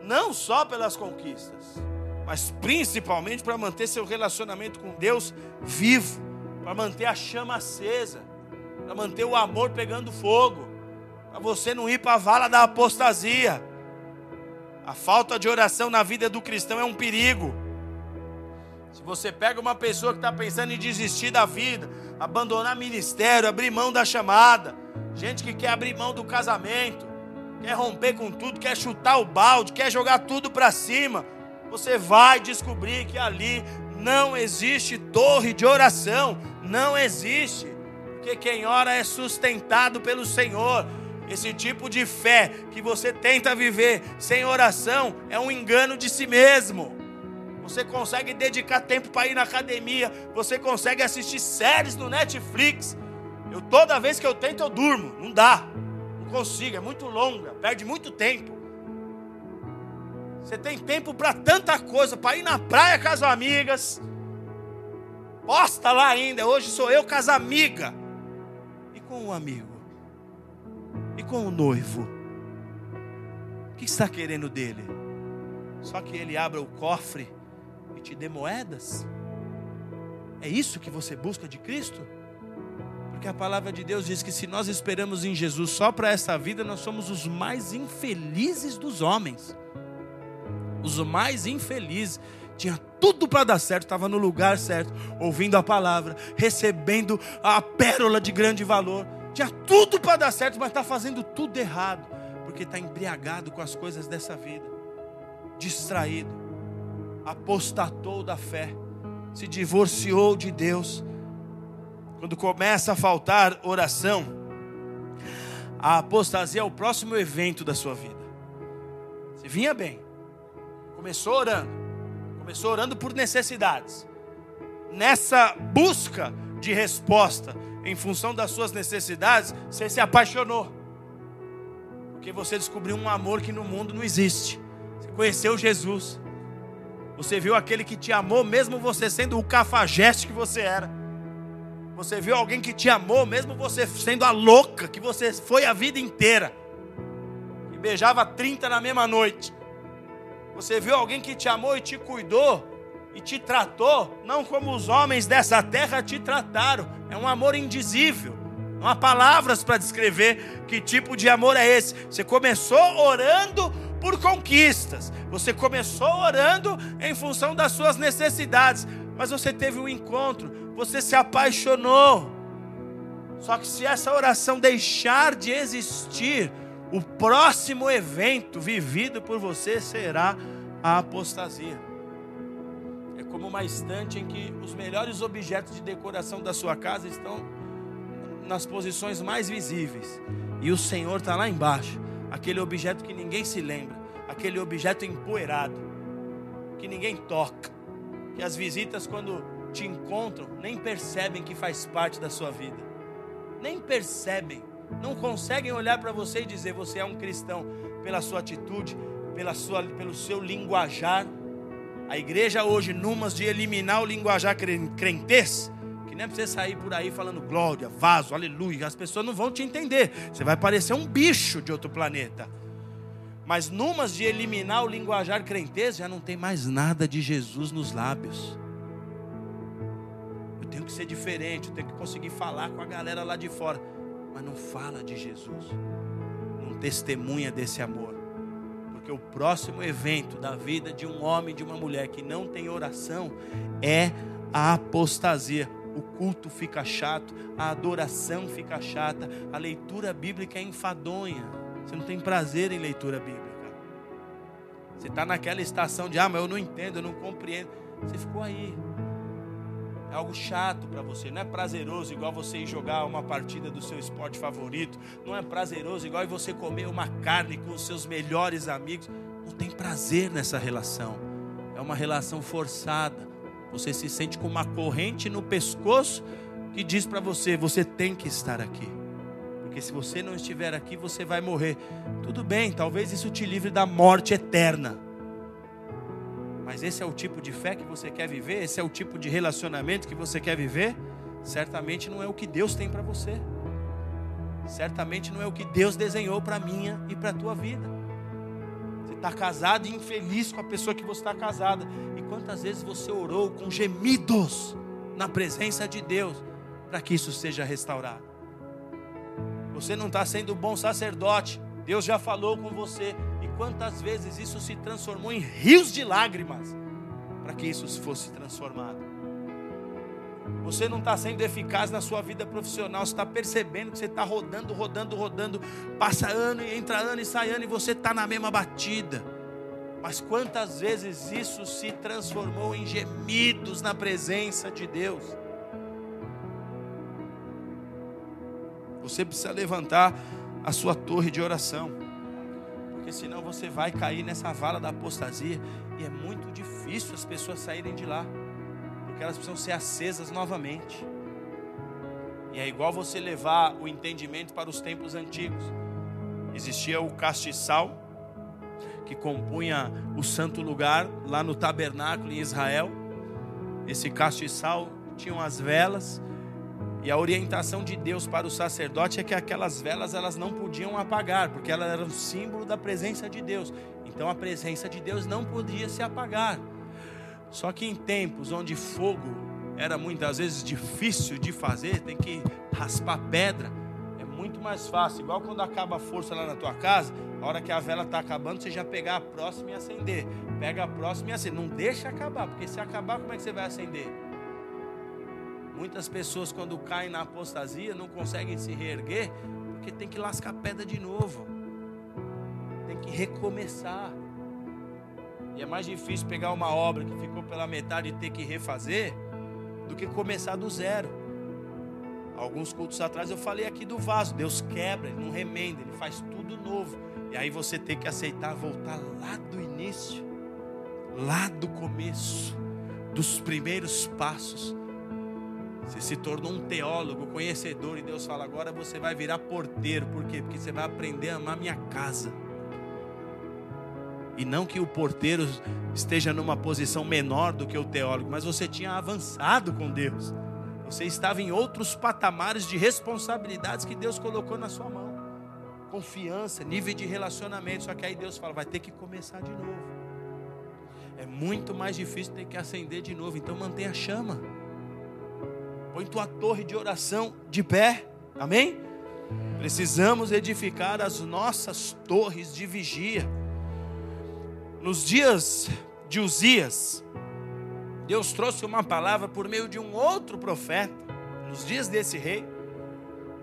não só pelas conquistas, mas principalmente para manter seu relacionamento com Deus vivo, para manter a chama acesa, para manter o amor pegando fogo, para você não ir para a vala da apostasia. A falta de oração na vida do cristão é um perigo. Se você pega uma pessoa que está pensando em desistir da vida, abandonar ministério, abrir mão da chamada, gente que quer abrir mão do casamento, quer romper com tudo, quer chutar o balde, quer jogar tudo para cima, você vai descobrir que ali não existe torre de oração, não existe, porque quem ora é sustentado pelo Senhor. Esse tipo de fé que você tenta viver sem oração é um engano de si mesmo. Você consegue dedicar tempo para ir na academia, você consegue assistir séries no Netflix. Eu toda vez que eu tento eu durmo, não dá. Não consigo, é muito longa, perde muito tempo. Você tem tempo para tanta coisa, para ir na praia com as amigas. Posta lá ainda, hoje sou eu com as amigas. E com o amigo? E com o noivo? O que está querendo dele? Só que ele abra o cofre te dê moedas? É isso que você busca de Cristo? Porque a palavra de Deus diz que se nós esperamos em Jesus só para essa vida, nós somos os mais infelizes dos homens os mais infelizes, tinha tudo para dar certo, estava no lugar certo, ouvindo a palavra, recebendo a pérola de grande valor, tinha tudo para dar certo, mas está fazendo tudo errado, porque está embriagado com as coisas dessa vida, distraído, apostatou da fé, se divorciou de Deus. Quando começa a faltar oração, a apostasia é o próximo evento da sua vida. Você vinha bem, Começou orando. Começou orando por necessidades. Nessa busca de resposta em função das suas necessidades, você se apaixonou. Porque você descobriu um amor que no mundo não existe. Você conheceu Jesus. Você viu aquele que te amou, mesmo você sendo o cafajeste que você era. Você viu alguém que te amou, mesmo você sendo a louca que você foi a vida inteira. E beijava 30 na mesma noite. Você viu alguém que te amou e te cuidou e te tratou, não como os homens dessa terra te trataram. É um amor indizível. Não há palavras para descrever que tipo de amor é esse. Você começou orando por conquistas. Você começou orando em função das suas necessidades. Mas você teve um encontro. Você se apaixonou. Só que se essa oração deixar de existir, o próximo evento vivido por você será a apostasia. É como uma estante em que os melhores objetos de decoração da sua casa estão nas posições mais visíveis e o Senhor está lá embaixo, aquele objeto que ninguém se lembra, aquele objeto empoeirado, que ninguém toca, que as visitas, quando te encontram, nem percebem que faz parte da sua vida, nem percebem, não conseguem olhar para você e dizer você é um cristão. Pela sua atitude, pela sua, pelo seu linguajar. A igreja hoje, numas de eliminar o linguajar crentez, nem é para você sair por aí falando glória, vaso, aleluia, as pessoas não vão te entender. Você vai parecer um bicho de outro planeta. Mas numas de eliminar o linguajar crentez, já não tem mais nada de Jesus nos lábios. Eu tenho que ser diferente, eu tenho que conseguir falar com a galera lá de fora, mas não fala de Jesus. Não testemunha desse amor. Porque o próximo evento da vida de um homem e de uma mulher que não tem oração é a apostasia. O culto fica chato, a adoração fica chata, a leitura bíblica é enfadonha. Você não tem prazer em leitura bíblica. Você está naquela estação de, ah, mas eu não entendo, eu não compreendo. Você ficou aí. É algo chato para você, não é prazeroso igual você ir jogar uma partida do seu esporte favorito, não é prazeroso igual você comer uma carne com os seus melhores amigos. Não tem prazer nessa relação. É uma relação forçada. Você se sente com uma corrente no pescoço que diz para você: você tem que estar aqui. Porque se você não estiver aqui, você vai morrer. Tudo bem, talvez isso te livre da morte eterna. Mas esse é o tipo de fé que você quer viver? Esse é o tipo de relacionamento que você quer viver? Certamente não é o que Deus tem para você. Certamente não é o que Deus desenhou para minha e para a tua vida. Está casado e infeliz com a pessoa que você está casada. E quantas vezes você orou com gemidos na presença de Deus para que isso seja restaurado? Você não está sendo bom sacerdote. Deus já falou com você. E quantas vezes isso se transformou em rios de lágrimas para que isso fosse transformado. Você não está sendo eficaz na sua vida profissional. Você está percebendo que você está rodando, rodando, rodando. Passa ano e entra ano e sai ano e você está na mesma batida. Mas quantas vezes isso se transformou em gemidos na presença de Deus? Você precisa levantar a sua torre de oração. Porque senão você vai cair nessa vala da apostasia. E é muito difícil as pessoas saírem de lá. Porque elas precisam ser acesas novamente. E é igual você levar o entendimento para os tempos antigos. Existia o castiçal, que compunha o santo lugar lá no tabernáculo em Israel. Esse castiçal tinham as velas e a orientação de Deus para o sacerdote é que aquelas velas elas não podiam apagar, porque elas eram símbolo da presença de Deus. Então a presença de Deus não podia se apagar. Só que em tempos onde fogo era muitas vezes difícil de fazer, tem que raspar pedra, é muito mais fácil. Igual quando acaba a força lá na tua casa, a hora que a vela está acabando, você já pegar a próxima e acender. Pega a próxima e acender. Não deixa acabar, porque se acabar, como é que você vai acender? Muitas pessoas, quando caem na apostasia, não conseguem se reerguer, porque tem que lascar pedra de novo, tem que recomeçar. E é mais difícil pegar uma obra que ficou pela metade e ter que refazer, do que começar do zero. Alguns cultos atrás eu falei aqui do vaso. Deus quebra, Ele não remenda, Ele faz tudo novo. E aí você tem que aceitar voltar lá do início, lá do começo, dos primeiros passos. Você se tornou um teólogo, conhecedor, e Deus fala: agora você vai virar porteiro. Por quê? Porque você vai aprender a amar minha casa. E não que o porteiro esteja numa posição menor do que o teólogo, mas você tinha avançado com Deus. Você estava em outros patamares de responsabilidades que Deus colocou na sua mão. Confiança, nível de relacionamento. Só que aí Deus fala: vai ter que começar de novo. É muito mais difícil ter que acender de novo. Então mantenha a chama. Põe tua torre de oração de pé. Amém? Precisamos edificar as nossas torres de vigia. Nos dias de Uzias, Deus trouxe uma palavra por meio de um outro profeta. Nos dias desse rei,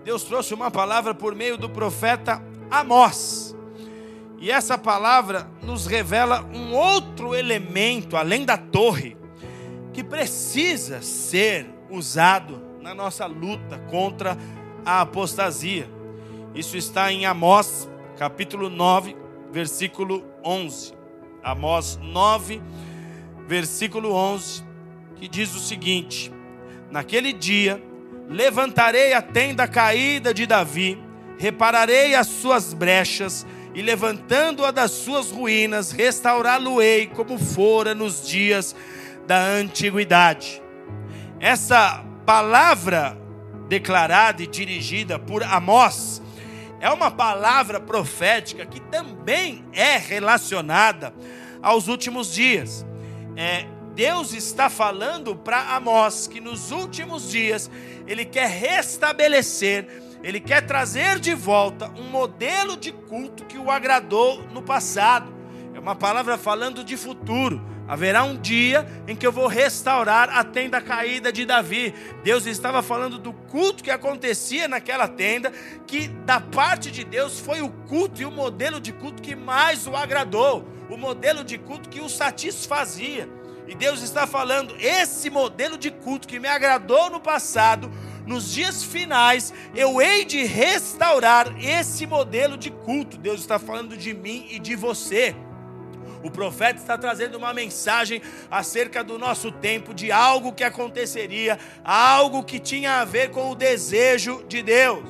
Deus trouxe uma palavra por meio do profeta Amós. E essa palavra nos revela um outro elemento, além da torre, que precisa ser usado na nossa luta contra a apostasia. Isso está em Amós, capítulo 9, versículo 11. Amós 9, versículo 11, que diz o seguinte: Naquele dia levantarei a tenda caída de Davi, repararei as suas brechas, e levantando-a das suas ruínas, restaurá-lo-ei como fora nos dias da antiguidade. Essa palavra declarada e dirigida por Amós é uma palavra profética que também é relacionada aos últimos dias. É, Deus está falando para Amós que nos últimos dias ele quer restabelecer, ele quer trazer de volta um modelo de culto que o agradou no passado. É uma palavra falando de futuro. Haverá um dia em que eu vou restaurar a tenda caída de Davi. Deus estava falando do culto que acontecia naquela tenda, que da parte de Deus foi o culto e o modelo de culto que mais o agradou, o modelo de culto que o satisfazia. E Deus está falando: esse modelo de culto que me agradou no passado, nos dias finais, eu hei de restaurar esse modelo de culto. Deus está falando de mim e de você. O profeta está trazendo uma mensagem acerca do nosso tempo, de algo que aconteceria, algo que tinha a ver com o desejo de Deus.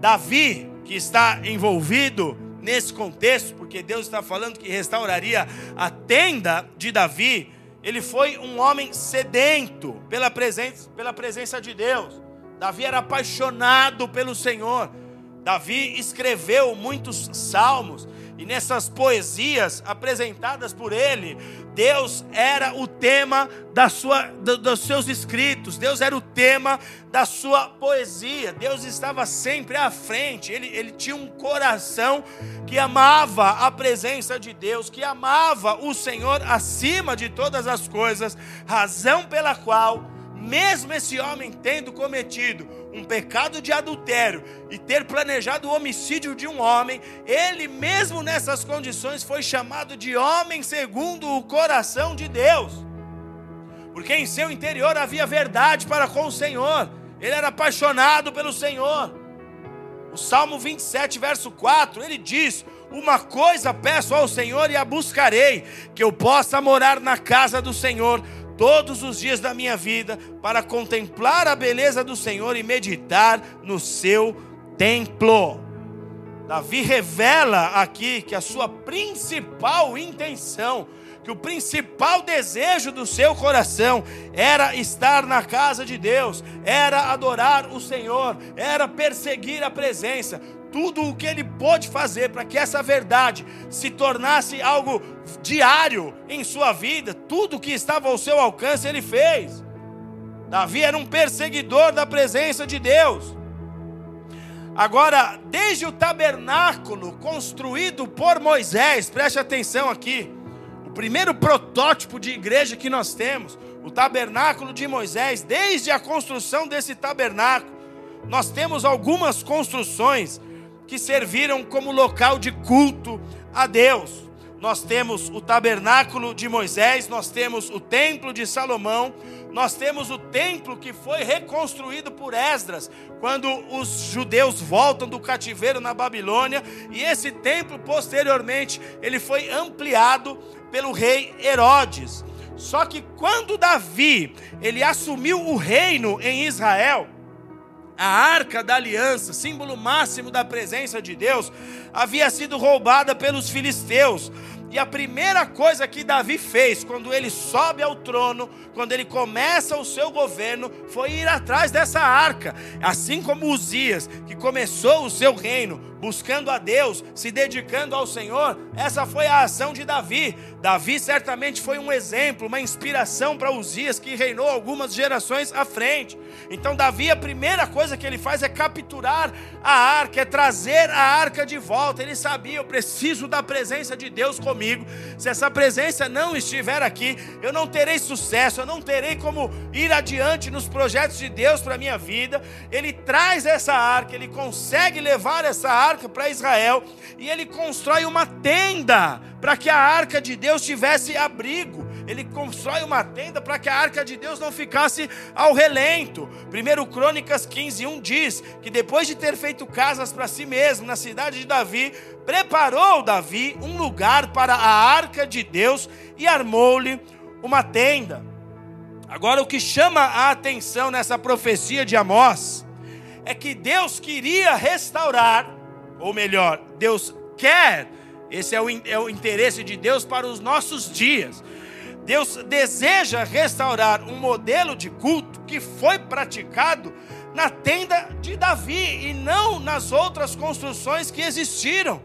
Davi, que está envolvido nesse contexto, porque Deus está falando que restauraria a tenda de Davi, ele foi um homem sedento pela presença, pela presença de Deus. Davi era apaixonado pelo Senhor. Davi escreveu muitos salmos. E nessas poesias apresentadas por ele, Deus era o tema da sua, dos seus escritos, Deus era o tema da sua poesia, Deus estava sempre à frente, ele, ele tinha um coração que amava a presença de Deus, que amava o Senhor acima de todas as coisas, razão pela qual mesmo esse homem tendo cometido um pecado de adultério e ter planejado o homicídio de um homem, ele mesmo nessas condições foi chamado de homem segundo o coração de Deus. Porque em seu interior havia verdade para com o Senhor. Ele era apaixonado pelo Senhor. O Salmo 27, verso 4, ele diz: Uma coisa peço ao Senhor e a buscarei, que eu possa morar na casa do Senhor todos os dias da minha vida para contemplar a beleza do Senhor e meditar no seu templo. Davi revela aqui que a sua principal intenção, que o principal desejo do seu coração era estar na casa de Deus, era adorar o Senhor, era perseguir a presença tudo o que ele pôde fazer para que essa verdade se tornasse algo diário em sua vida, tudo o que estava ao seu alcance ele fez. Davi era um perseguidor da presença de Deus. Agora, desde o tabernáculo construído por Moisés, preste atenção aqui, o primeiro protótipo de igreja que nós temos, o tabernáculo de Moisés, desde a construção desse tabernáculo, nós temos algumas construções que serviram como local de culto a Deus. Nós temos o tabernáculo de Moisés, nós temos o templo de Salomão, nós temos o templo que foi reconstruído por Esdras, quando os judeus voltam do cativeiro na Babilônia, e esse templo posteriormente ele foi ampliado pelo rei Herodes. Só que quando Davi ele assumiu o reino em Israel, a arca da aliança, símbolo máximo da presença de Deus, havia sido roubada pelos filisteus. E a primeira coisa que Davi fez quando ele sobe ao trono, quando ele começa o seu governo, foi ir atrás dessa arca. Assim como Uzias, que começou o seu reino buscando a Deus, se dedicando ao Senhor, essa foi a ação de Davi. Davi certamente foi um exemplo, uma inspiração para Uzias, que reinou algumas gerações à frente. Então, Davi, a primeira coisa que ele faz é capturar a arca, é trazer a arca de volta. Ele sabia, eu preciso da presença de Deus comigo. Se essa presença não estiver aqui, eu não terei sucesso, eu não terei como ir adiante nos projetos de Deus para a minha vida. Ele traz essa arca, ele consegue levar essa arca para Israel e ele constrói uma tenda para que a arca de Deus tivesse abrigo ele constrói uma tenda para que a arca de Deus não ficasse ao relento. 1 Crônicas 15, 1 diz que depois de ter feito casas para si mesmo na cidade de Davi, preparou Davi um lugar para a arca de Deus e armou-lhe uma tenda. Agora, o que chama a atenção nessa profecia de Amós é que Deus queria restaurar, ou melhor, Deus quer, esse é o, é o interesse de Deus para os nossos dias. Deus deseja restaurar um modelo de culto que foi praticado na tenda de Davi e não nas outras construções que existiram.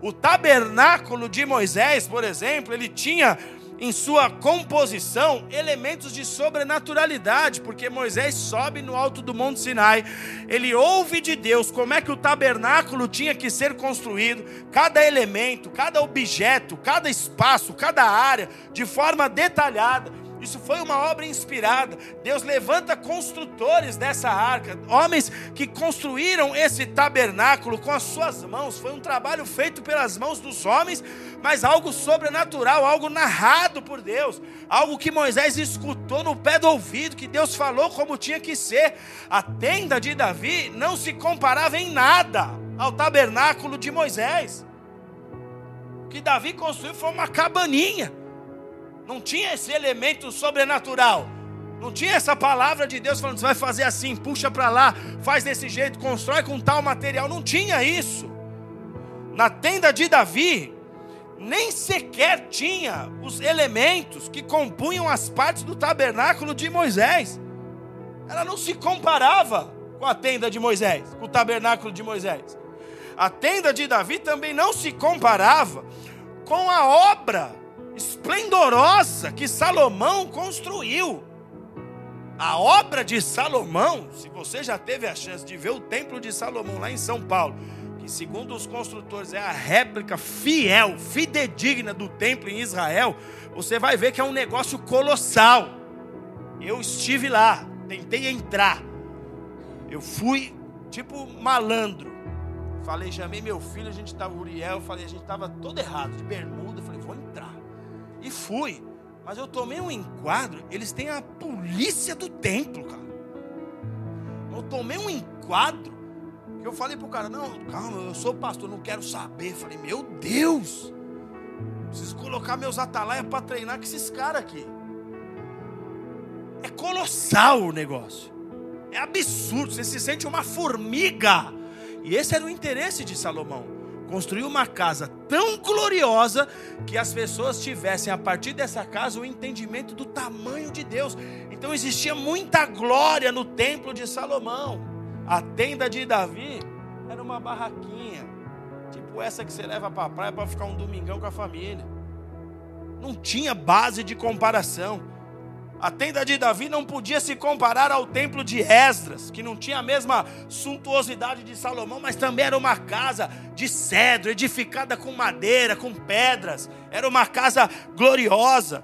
O tabernáculo de Moisés, por exemplo, ele tinha em sua composição elementos de sobrenaturalidade, porque Moisés sobe no alto do Monte Sinai, ele ouve de Deus como é que o tabernáculo tinha que ser construído, cada elemento, cada objeto, cada espaço, cada área, de forma detalhada. Isso foi uma obra inspirada. Deus levanta construtores dessa arca, homens que construíram esse tabernáculo com as suas mãos. Foi um trabalho feito pelas mãos dos homens, mas algo sobrenatural, algo narrado por Deus, algo que Moisés escutou no pé do ouvido, que Deus falou como tinha que ser. A tenda de Davi não se comparava em nada ao tabernáculo de Moisés. O que Davi construiu foi uma cabaninha não tinha esse elemento sobrenatural. Não tinha essa palavra de Deus falando, você vai fazer assim, puxa para lá, faz desse jeito, constrói com tal material. Não tinha isso. Na tenda de Davi, nem sequer tinha os elementos que compunham as partes do tabernáculo de Moisés. Ela não se comparava com a tenda de Moisés, com o tabernáculo de Moisés. A tenda de Davi também não se comparava com a obra esplendorosa que Salomão construiu. A obra de Salomão, se você já teve a chance de ver o templo de Salomão lá em São Paulo, que segundo os construtores é a réplica fiel, fidedigna do templo em Israel, você vai ver que é um negócio colossal. Eu estive lá, tentei entrar. Eu fui tipo malandro. Falei, chamei meu filho, a gente estava, Uriel, falei, a gente estava todo errado, de bermuda, falei, vou entrar. E fui. Mas eu tomei um enquadro. Eles têm a polícia do templo, cara. Eu tomei um enquadro. Que eu falei pro cara: Não, calma, eu sou pastor, não quero saber. Eu falei: Meu Deus. Preciso colocar meus atalaias para treinar com esses caras aqui. É colossal o negócio. É absurdo. Você se sente uma formiga. E esse era o interesse de Salomão construir uma casa tão gloriosa que as pessoas tivessem a partir dessa casa o entendimento do tamanho de Deus. Então existia muita glória no templo de Salomão. A tenda de Davi era uma barraquinha, tipo essa que você leva para a praia para ficar um domingão com a família. Não tinha base de comparação. A tenda de Davi não podia se comparar ao templo de Esdras, que não tinha a mesma suntuosidade de Salomão, mas também era uma casa de cedro, edificada com madeira, com pedras. Era uma casa gloriosa.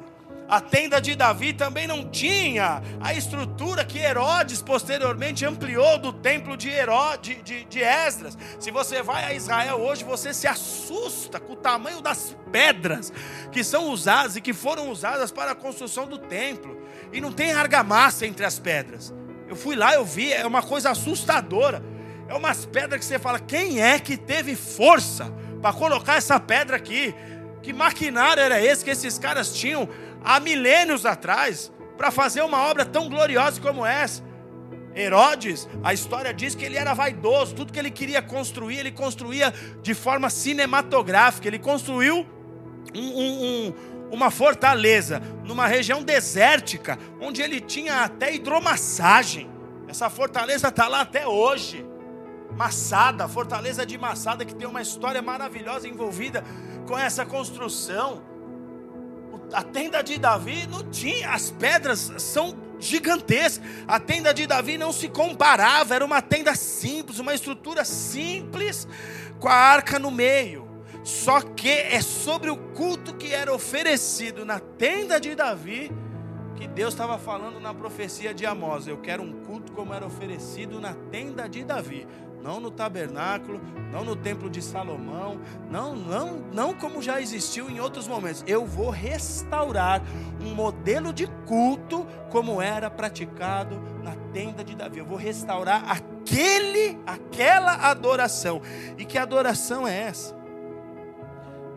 A tenda de Davi também não tinha a estrutura que Herodes posteriormente ampliou do templo de, Herodes, de, de, Esdras. Se você vai a Israel hoje, você se assusta com o tamanho das pedras que são usadas e que foram usadas para a construção do templo. E não tem argamassa entre as pedras. Eu fui lá, eu vi, é uma coisa assustadora. É umas pedras que você fala, quem é que teve força para colocar essa pedra aqui? Que maquinário era esse que esses caras tinham há milênios atrás para fazer uma obra tão gloriosa como essa. Herodes, a história diz que ele era vaidoso, tudo que ele queria construir, ele construía de forma cinematográfica. Ele construiu um, um, um, uma fortaleza numa região desértica, onde ele tinha até hidromassagem. Essa fortaleza está lá até hoje. Massada, fortaleza de Massada, que tem uma história maravilhosa envolvida com essa construção a tenda de Davi não tinha, as pedras são gigantescas. A tenda de Davi não se comparava, era uma tenda simples, uma estrutura simples, com a arca no meio. Só que é sobre o culto que era oferecido na tenda de Davi que Deus estava falando na profecia de Amós. Eu quero um culto como era oferecido na tenda de Davi. não no tabernáculo, não no templo de Salomão, não, não, não como já existiu em outros momentos. Eu vou restaurar um modelo de culto como era praticado na tenda de Davi. Eu vou restaurar aquele, aquela adoração. E que adoração é essa?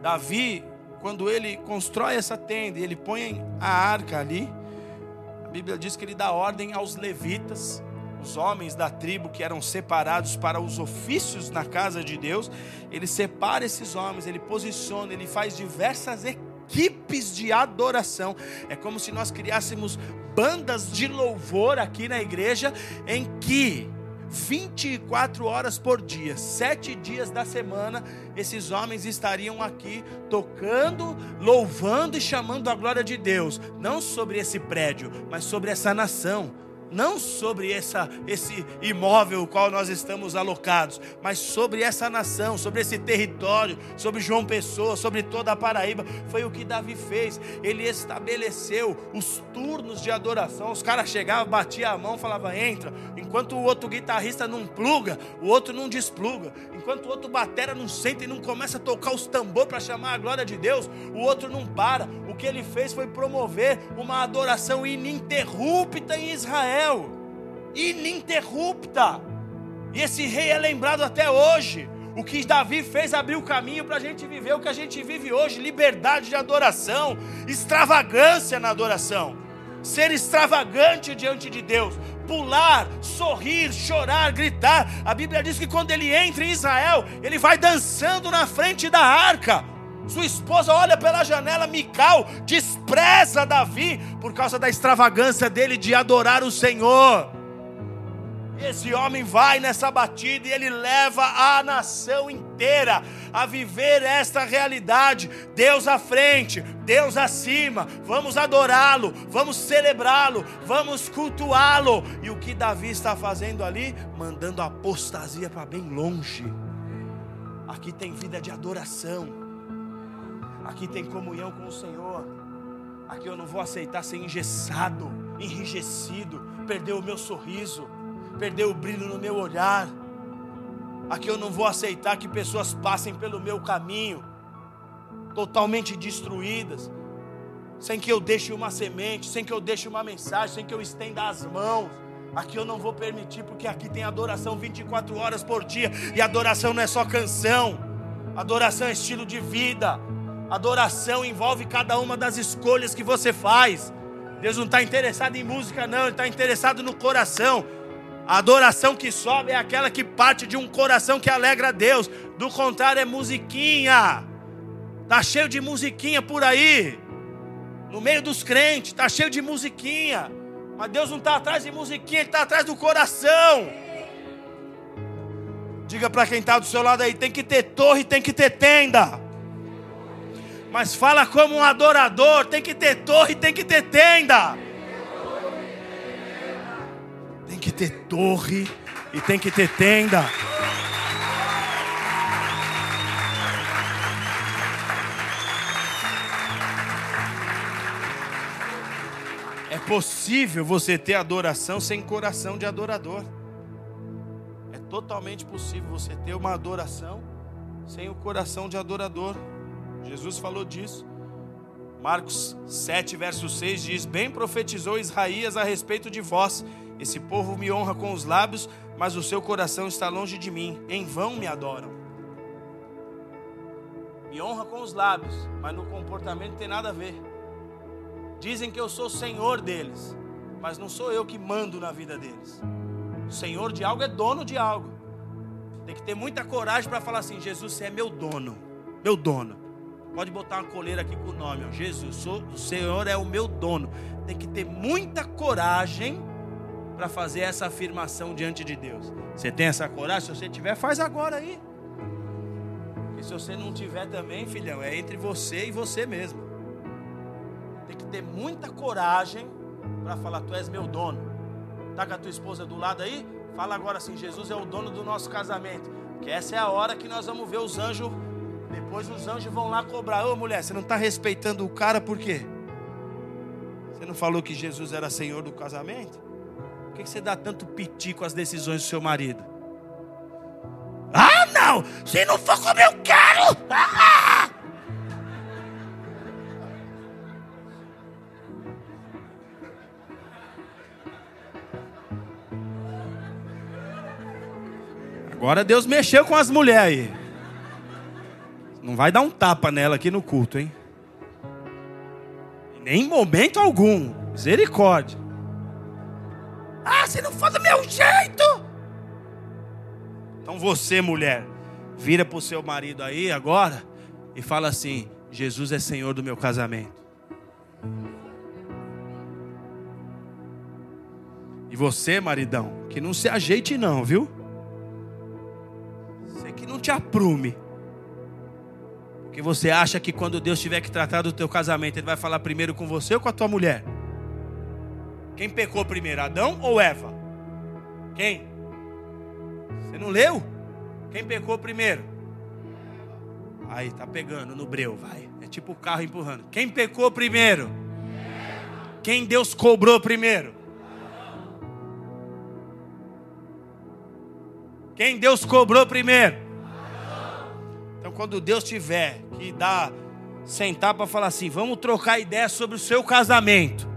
Davi, quando ele constrói essa tenda, ele põe a arca ali. A Bíblia diz que ele dá ordem aos levitas os homens da tribo que eram separados para os ofícios na casa de Deus, ele separa esses homens, ele posiciona, ele faz diversas equipes de adoração. É como se nós criássemos bandas de louvor aqui na igreja, em que 24 horas por dia, sete dias da semana, esses homens estariam aqui tocando, louvando e chamando a glória de Deus, não sobre esse prédio, mas sobre essa nação não sobre essa, esse imóvel qual nós estamos alocados, mas sobre essa nação, sobre esse território, sobre João Pessoa, sobre toda a Paraíba. Foi o que Davi fez. Ele estabeleceu os turnos de adoração. Os caras chegavam, batiam a mão, falavam, entra. Enquanto o outro guitarrista não pluga, o outro não despluga. Enquanto o outro batera não senta e não começa a tocar os tambores para chamar a glória de Deus, o outro não para. O que ele fez foi promover uma adoração ininterrupta em Israel Israel, ininterrupta. E esse rei é lembrado até hoje. O que Davi fez abriu o caminho para a gente viver o que a gente vive hoje: liberdade de adoração, extravagância na adoração, ser extravagante diante de Deus, pular, sorrir, chorar, gritar. A Bíblia diz que quando ele entra em Israel, ele vai dançando na frente da arca. Sua esposa olha pela janela, Mical despreza Davi por causa da extravagância dele de adorar o Senhor. Esse homem vai nessa batida e ele leva a nação inteira a viver esta realidade. Deus à frente, Deus acima. Vamos adorá-lo, vamos celebrá-lo, vamos cultuá-lo. E o que Davi está fazendo ali? Mandando a apostasia para bem longe. Aqui tem vida de adoração. Aqui tem comunhão com o Senhor. Aqui eu não vou aceitar ser engessado, enrijecido, perder o meu sorriso, perder o brilho no meu olhar. Aqui eu não vou aceitar que pessoas passem pelo meu caminho, totalmente destruídas, sem que eu deixe uma semente, sem que eu deixe uma mensagem, sem que eu estenda as mãos. Aqui eu não vou permitir, porque aqui tem adoração 24 horas por dia, e adoração não é só canção, adoração é estilo de vida, Adoração envolve cada uma das escolhas que você faz. Deus não está interessado em música, não, Ele está interessado no coração. A adoração que sobe é aquela que parte de um coração que alegra a Deus. Do contrário, é musiquinha. Está cheio de musiquinha por aí. No meio dos crentes, está cheio de musiquinha. Mas Deus não está atrás de musiquinha, Ele está atrás do coração. Diga para quem está do seu lado aí: tem que ter torre, tem que ter tenda mas fala como um adorador. Tem que ter torre, tem que ter tenda. Tem que ter torre e tem que ter tenda. É possível você ter adoração sem coração de adorador. É totalmente possível você ter uma adoração sem o coração de adorador. Jesus falou disso. Marcos 7, verso 6 diz: Bem profetizou Isaías a respeito de vós. Esse povo me honra com os lábios, mas o seu coração está longe de mim. Em vão me adoram. Me honra com os lábios, mas no comportamento não tem nada a ver. Dizem que eu sou senhor deles, mas não sou eu que mando na vida deles. O senhor de algo é dono de algo. Tem que ter muita coragem para falar assim: Jesus, você é meu dono, meu dono. Pode botar uma coleira aqui com o nome, ó. Jesus, sou, o Senhor é o meu dono. Tem que ter muita coragem para fazer essa afirmação diante de Deus. Você tem essa coragem? Se você tiver, faz agora aí. E se você não tiver também, filhão, é entre você e você mesmo. Tem que ter muita coragem para falar: Tu és meu dono. Tá com a tua esposa do lado aí? Fala agora assim: Jesus é o dono do nosso casamento. Que essa é a hora que nós vamos ver os anjos depois os anjos vão lá cobrar. Ô mulher, você não está respeitando o cara por quê? Você não falou que Jesus era senhor do casamento? Por que você dá tanto piti com as decisões do seu marido? Não! Se não for como eu quero! Ah! Agora Deus mexeu com as mulheres aí. Não vai dar um tapa nela aqui no culto, hein? Nem em momento algum. Misericórdia. Ah, se não for do meu jeito. Então você, mulher, vira para o seu marido aí agora e fala assim: Jesus é Senhor do meu casamento. E você, maridão, que não se ajeite não, viu? Você que não te aprume. Porque você acha que quando Deus tiver que tratar do teu casamento, Ele vai falar primeiro com você ou com a tua mulher? Quem pecou primeiro, Adão ou Eva? Quem? Você não leu? Quem pecou primeiro? Aí, tá pegando no breu, vai. É tipo o carro empurrando. Quem pecou primeiro? Quem Deus cobrou primeiro? Quem Deus cobrou primeiro? Quando Deus tiver que dar, sentar para falar assim, vamos trocar ideia sobre o seu casamento.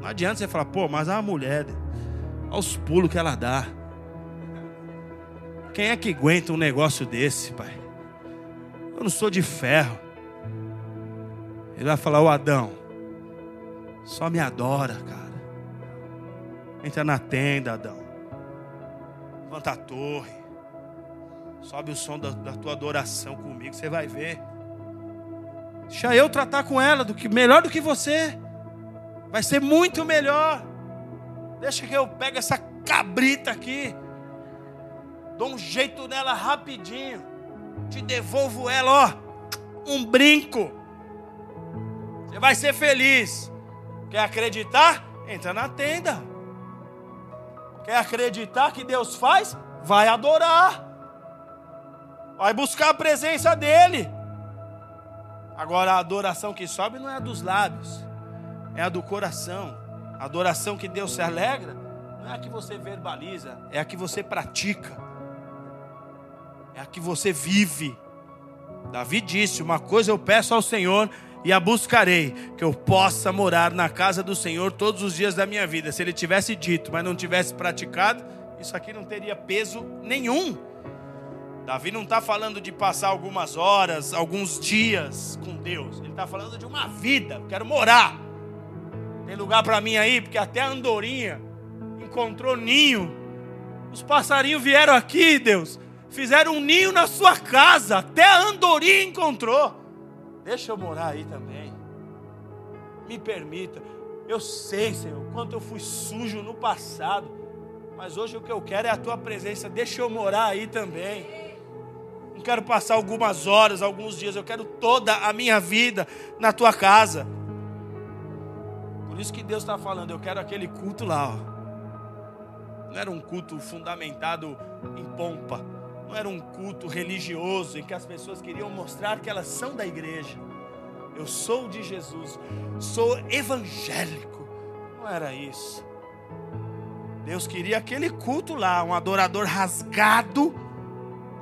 Não adianta você falar, pô, mas a mulher, olha os pulos que ela dá. Quem é que aguenta um negócio desse, pai? Eu não sou de ferro. Ele vai falar, ô Adão, só me adora, cara. Entra na tenda, Adão. Levanta a torre. Sobe o som da, da tua adoração comigo, você vai ver. Deixa eu tratar com ela do que melhor do que você. Vai ser muito melhor. Deixa que eu pegue essa cabrita aqui. Dou um jeito nela rapidinho. Te devolvo ela, ó. Um brinco. Você vai ser feliz. Quer acreditar? Entra na tenda. Quer acreditar que Deus faz? Vai adorar. Vai buscar a presença dEle. Agora, a adoração que sobe não é a dos lábios, é a do coração. A adoração que Deus se alegra não é a que você verbaliza, é a que você pratica, é a que você vive. Davi disse: Uma coisa eu peço ao Senhor e a buscarei, que eu possa morar na casa do Senhor todos os dias da minha vida. Se ele tivesse dito, mas não tivesse praticado, isso aqui não teria peso nenhum. Davi não está falando de passar algumas horas, alguns dias com Deus. Ele está falando de uma vida. Eu quero morar. Tem lugar para mim aí, porque até a andorinha encontrou ninho. Os passarinhos vieram aqui, Deus. Fizeram um ninho na sua casa. Até a andorinha encontrou. Deixa eu morar aí também. Me permita. Eu sei, Senhor, quanto eu fui sujo no passado. Mas hoje o que eu quero é a tua presença. Deixa eu morar aí também não quero passar algumas horas, alguns dias, eu quero toda a minha vida na tua casa. Por isso que Deus está falando, eu quero aquele culto lá. Ó. Não era um culto fundamentado em pompa, não era um culto religioso em que as pessoas queriam mostrar que elas são da igreja. Eu sou de Jesus, sou evangélico. Não era isso. Deus queria aquele culto lá, um adorador rasgado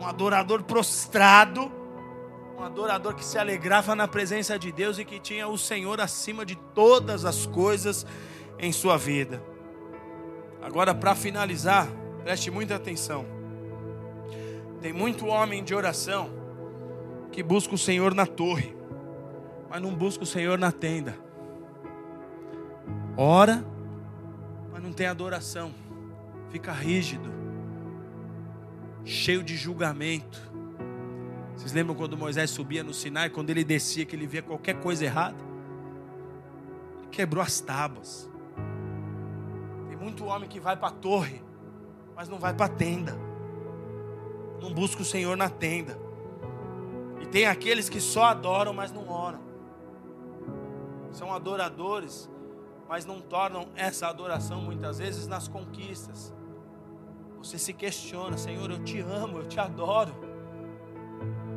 um adorador prostrado, um adorador que se alegrava na presença de Deus e que tinha o Senhor acima de todas as coisas em sua vida. Agora, para finalizar, preste muita atenção. Tem muito homem de oração que busca o Senhor na torre, mas não busca o Senhor na tenda. Ora, mas não tem adoração, fica rígido cheio de julgamento. Vocês lembram quando Moisés subia no Sinai, quando ele descia, que ele via qualquer coisa errada? Ele quebrou as tábuas. Tem muito homem que vai para a torre, mas não vai para a tenda. Não busca o Senhor na tenda. E tem aqueles que só adoram, mas não oram. São adoradores, mas não tornam essa adoração muitas vezes nas conquistas você se questiona, Senhor, eu te amo, eu te adoro.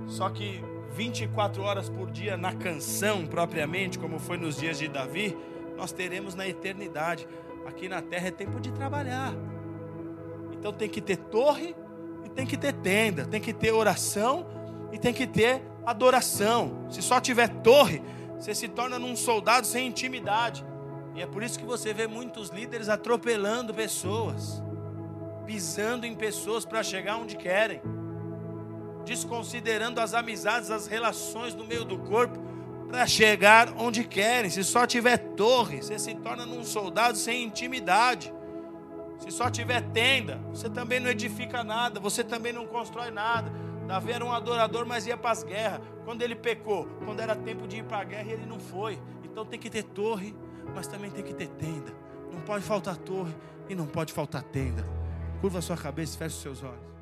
Só que 24 horas por dia na canção propriamente, como foi nos dias de Davi, nós teremos na eternidade. Aqui na terra é tempo de trabalhar. Então tem que ter torre, e tem que ter tenda, tem que ter oração e tem que ter adoração. Se só tiver torre, você se torna num soldado sem intimidade. E é por isso que você vê muitos líderes atropelando pessoas, pisando em pessoas para chegar onde querem, desconsiderando as amizades, as relações no meio do corpo para chegar onde querem. Se só tiver torre, você se torna num soldado sem intimidade. Se só tiver tenda, você também não edifica nada, você também não constrói nada. Davi era um adorador, mas ia para as guerras. Quando ele pecou, quando era tempo de ir para a guerra, ele não foi. Então tem que ter torre, mas também tem que ter tenda. Não pode faltar torre e não pode faltar tenda. Curva sua cabeça e feche os seus olhos.